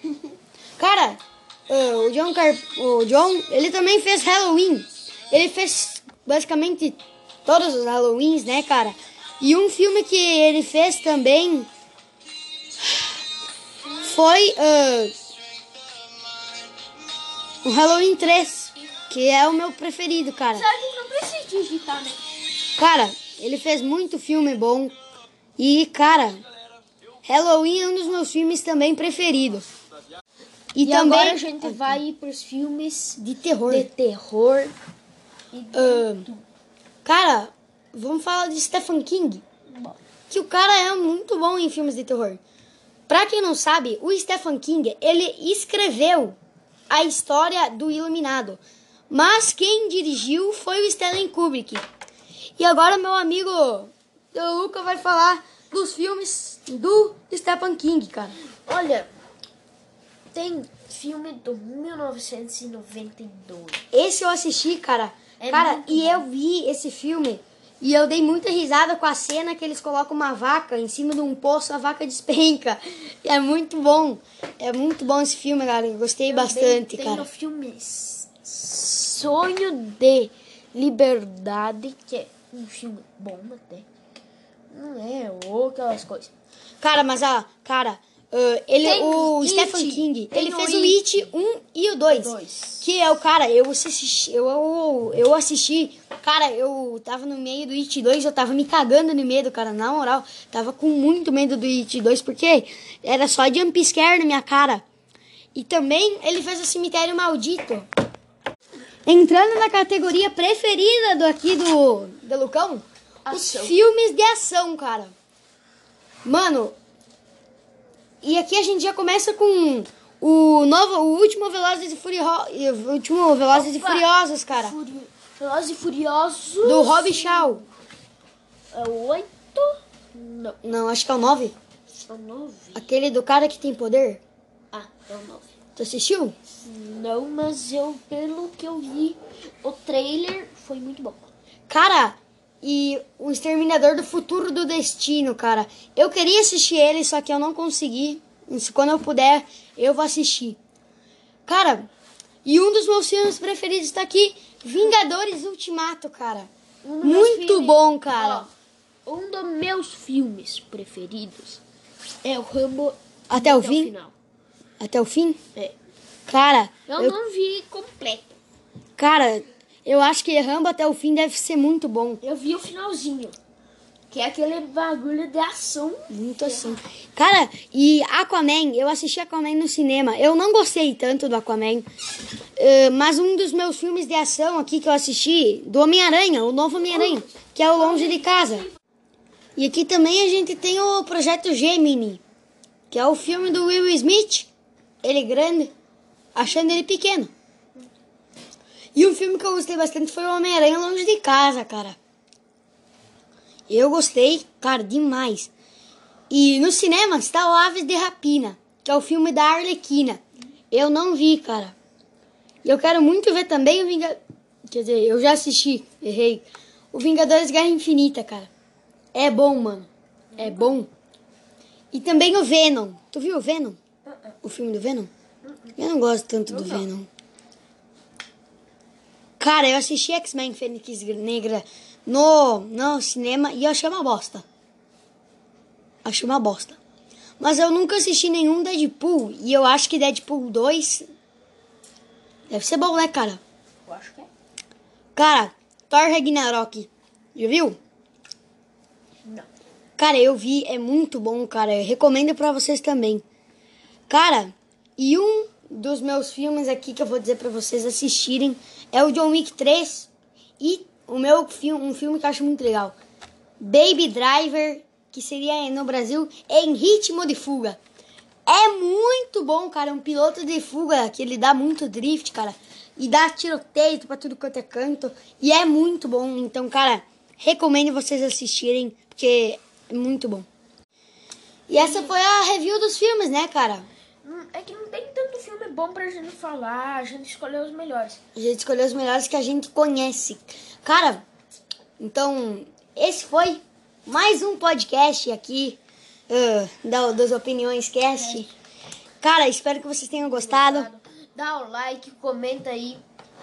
*laughs* Cara, ah, o John Car o John, ele também fez Halloween. Ele fez basicamente todos os Halloweens, né, cara? E um filme que ele fez também foi ah, o Halloween 3, que é o meu preferido, cara. Gente não precisa digitar, né? Cara, ele fez muito filme bom. E, cara, Halloween é um dos meus filmes também preferidos. E, E também agora a gente vai pros filmes de terror. de terror. E Ah, cara, vamos falar de Stephen King. Que o cara é muito bom em filmes de terror. Pra quem não sabe, o Stephen King, ele escreveu a história do Iluminado. Mas quem dirigiu foi o Stanley Kubrick. E agora meu amigo o Luca vai falar dos filmes do Stephen King, cara. Olha, tem filme do 1992. Esse eu assisti, cara. É cara, e bom. eu vi esse filme e eu dei muita risada com a cena que eles colocam uma vaca em cima de um poço, a vaca *laughs* despenca. É muito bom. É muito bom esse filme. Eu gostei bastante, tem cara. o filme Sonho de Liberdade, que é um filme bom até. Não é ou aquelas coisas. Cara, mas a cara, ah, ele Tem o It, Stephen King, tem ele fez o It. It 1 e o 2. dois. Que é o cara, eu assisti, eu, eu, eu assisti, cara, eu tava no meio do It 2, eu tava me cagando de medo, cara, na moral, tava com muito medo do It 2, porque era só jump scare na minha cara. E também ele fez o Cemitério Maldito. Entrando na categoria preferida do aqui do, do Lucão, os Ação. filmes de ação, cara. Mano, E aqui a gente já começa com o novo, o último Velozes e Furiosos, o último Velozes e Opa. Furiosos, cara, Furi... Velozes e Furiosos. do Rob Shaw. É o 8? Não, Não, acho que é o 9. são 9. Aquele do cara que tem poder. Ah, é o 9. Tu assistiu? Não, mas eu, pelo que eu vi, o trailer foi muito bom. Cara, e o Exterminador do Futuro do Destino, cara. Eu queria assistir ele, só que eu não consegui. Quando eu puder, eu vou assistir. Cara, e um dos meus filmes preferidos tá aqui, Vingadores Ultimato, cara. Um Muito filmes- bom, cara. Ó, um dos meus filmes preferidos é o Rambo Até o fim? final. Até o fim? É. Cara, Eu, eu, não vi completo. cara, eu acho que Rambo até o fim deve ser muito bom. Eu vi o finalzinho. Que é aquele bagulho de ação. Muito assim. Cara, e Aquaman, eu assisti Aquaman no cinema. Eu não gostei tanto do Aquaman. eh, mas um dos meus filmes de ação aqui que eu assisti, do Homem-Aranha, o novo Homem-Aranha, que é o Longe de Casa. E aqui também a gente tem o Projeto Gemini, que é o filme do Will Smith. Ele grande, achando ele pequeno. E um filme que eu gostei bastante foi o Homem-Aranha Longe de Casa, cara. Eu gostei, cara, demais. E no cinema está o Aves de Rapina, que é o filme da Arlequina. Eu não vi, cara. E eu quero muito ver também o Vingadores. Quer dizer, eu já assisti, errei. O Vingadores Guerra Infinita, cara. É bom, mano. É bom. E também o Venom. Tu viu o Venom? O filme do Venom? Eu não gosto tanto do Venom. Cara, eu assisti X-Men Fênix Negra no, no cinema e eu achei uma bosta. Achei uma bosta. Mas eu nunca assisti nenhum Deadpool. E eu acho que Deadpool 2 deve ser bom, né, cara? Eu acho que é. Cara, Thor Ragnarok. Já viu? Não. Cara, eu vi, é muito bom, cara. Eu recomendo pra vocês também. Cara, e um dos meus filmes aqui que eu vou dizer pra vocês assistirem é o John Wick 3 e o meu filme, um filme que eu acho muito legal. Baby Driver, que seria no Brasil em ritmo de fuga. É muito bom, cara, um piloto de fuga que ele dá muito drift, cara, e dá tiroteio pra tudo quanto é canto, e é muito bom. Então, cara, recomendo vocês assistirem, porque é muito bom. E essa foi a review dos filmes, né, cara? É que não tem tanto filme bom pra gente falar, a gente escolheu os melhores. A gente escolheu os melhores que a gente conhece. Cara, então, esse foi mais um podcast aqui ah, da, das Opiniões Cast. Cara, espero que vocês tenham gostado. Dá o like, comenta aí.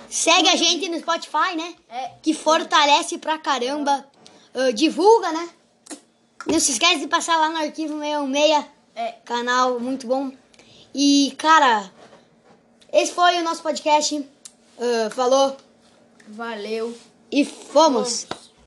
Segue a gente no Spotify, né? É. Que fortalece pra caramba. Ah, divulga, né? Não se esquece de passar lá no arquivo 616. É. Canal muito bom. E, cara, esse foi o nosso podcast. Ah, falou Valeu. e fomos!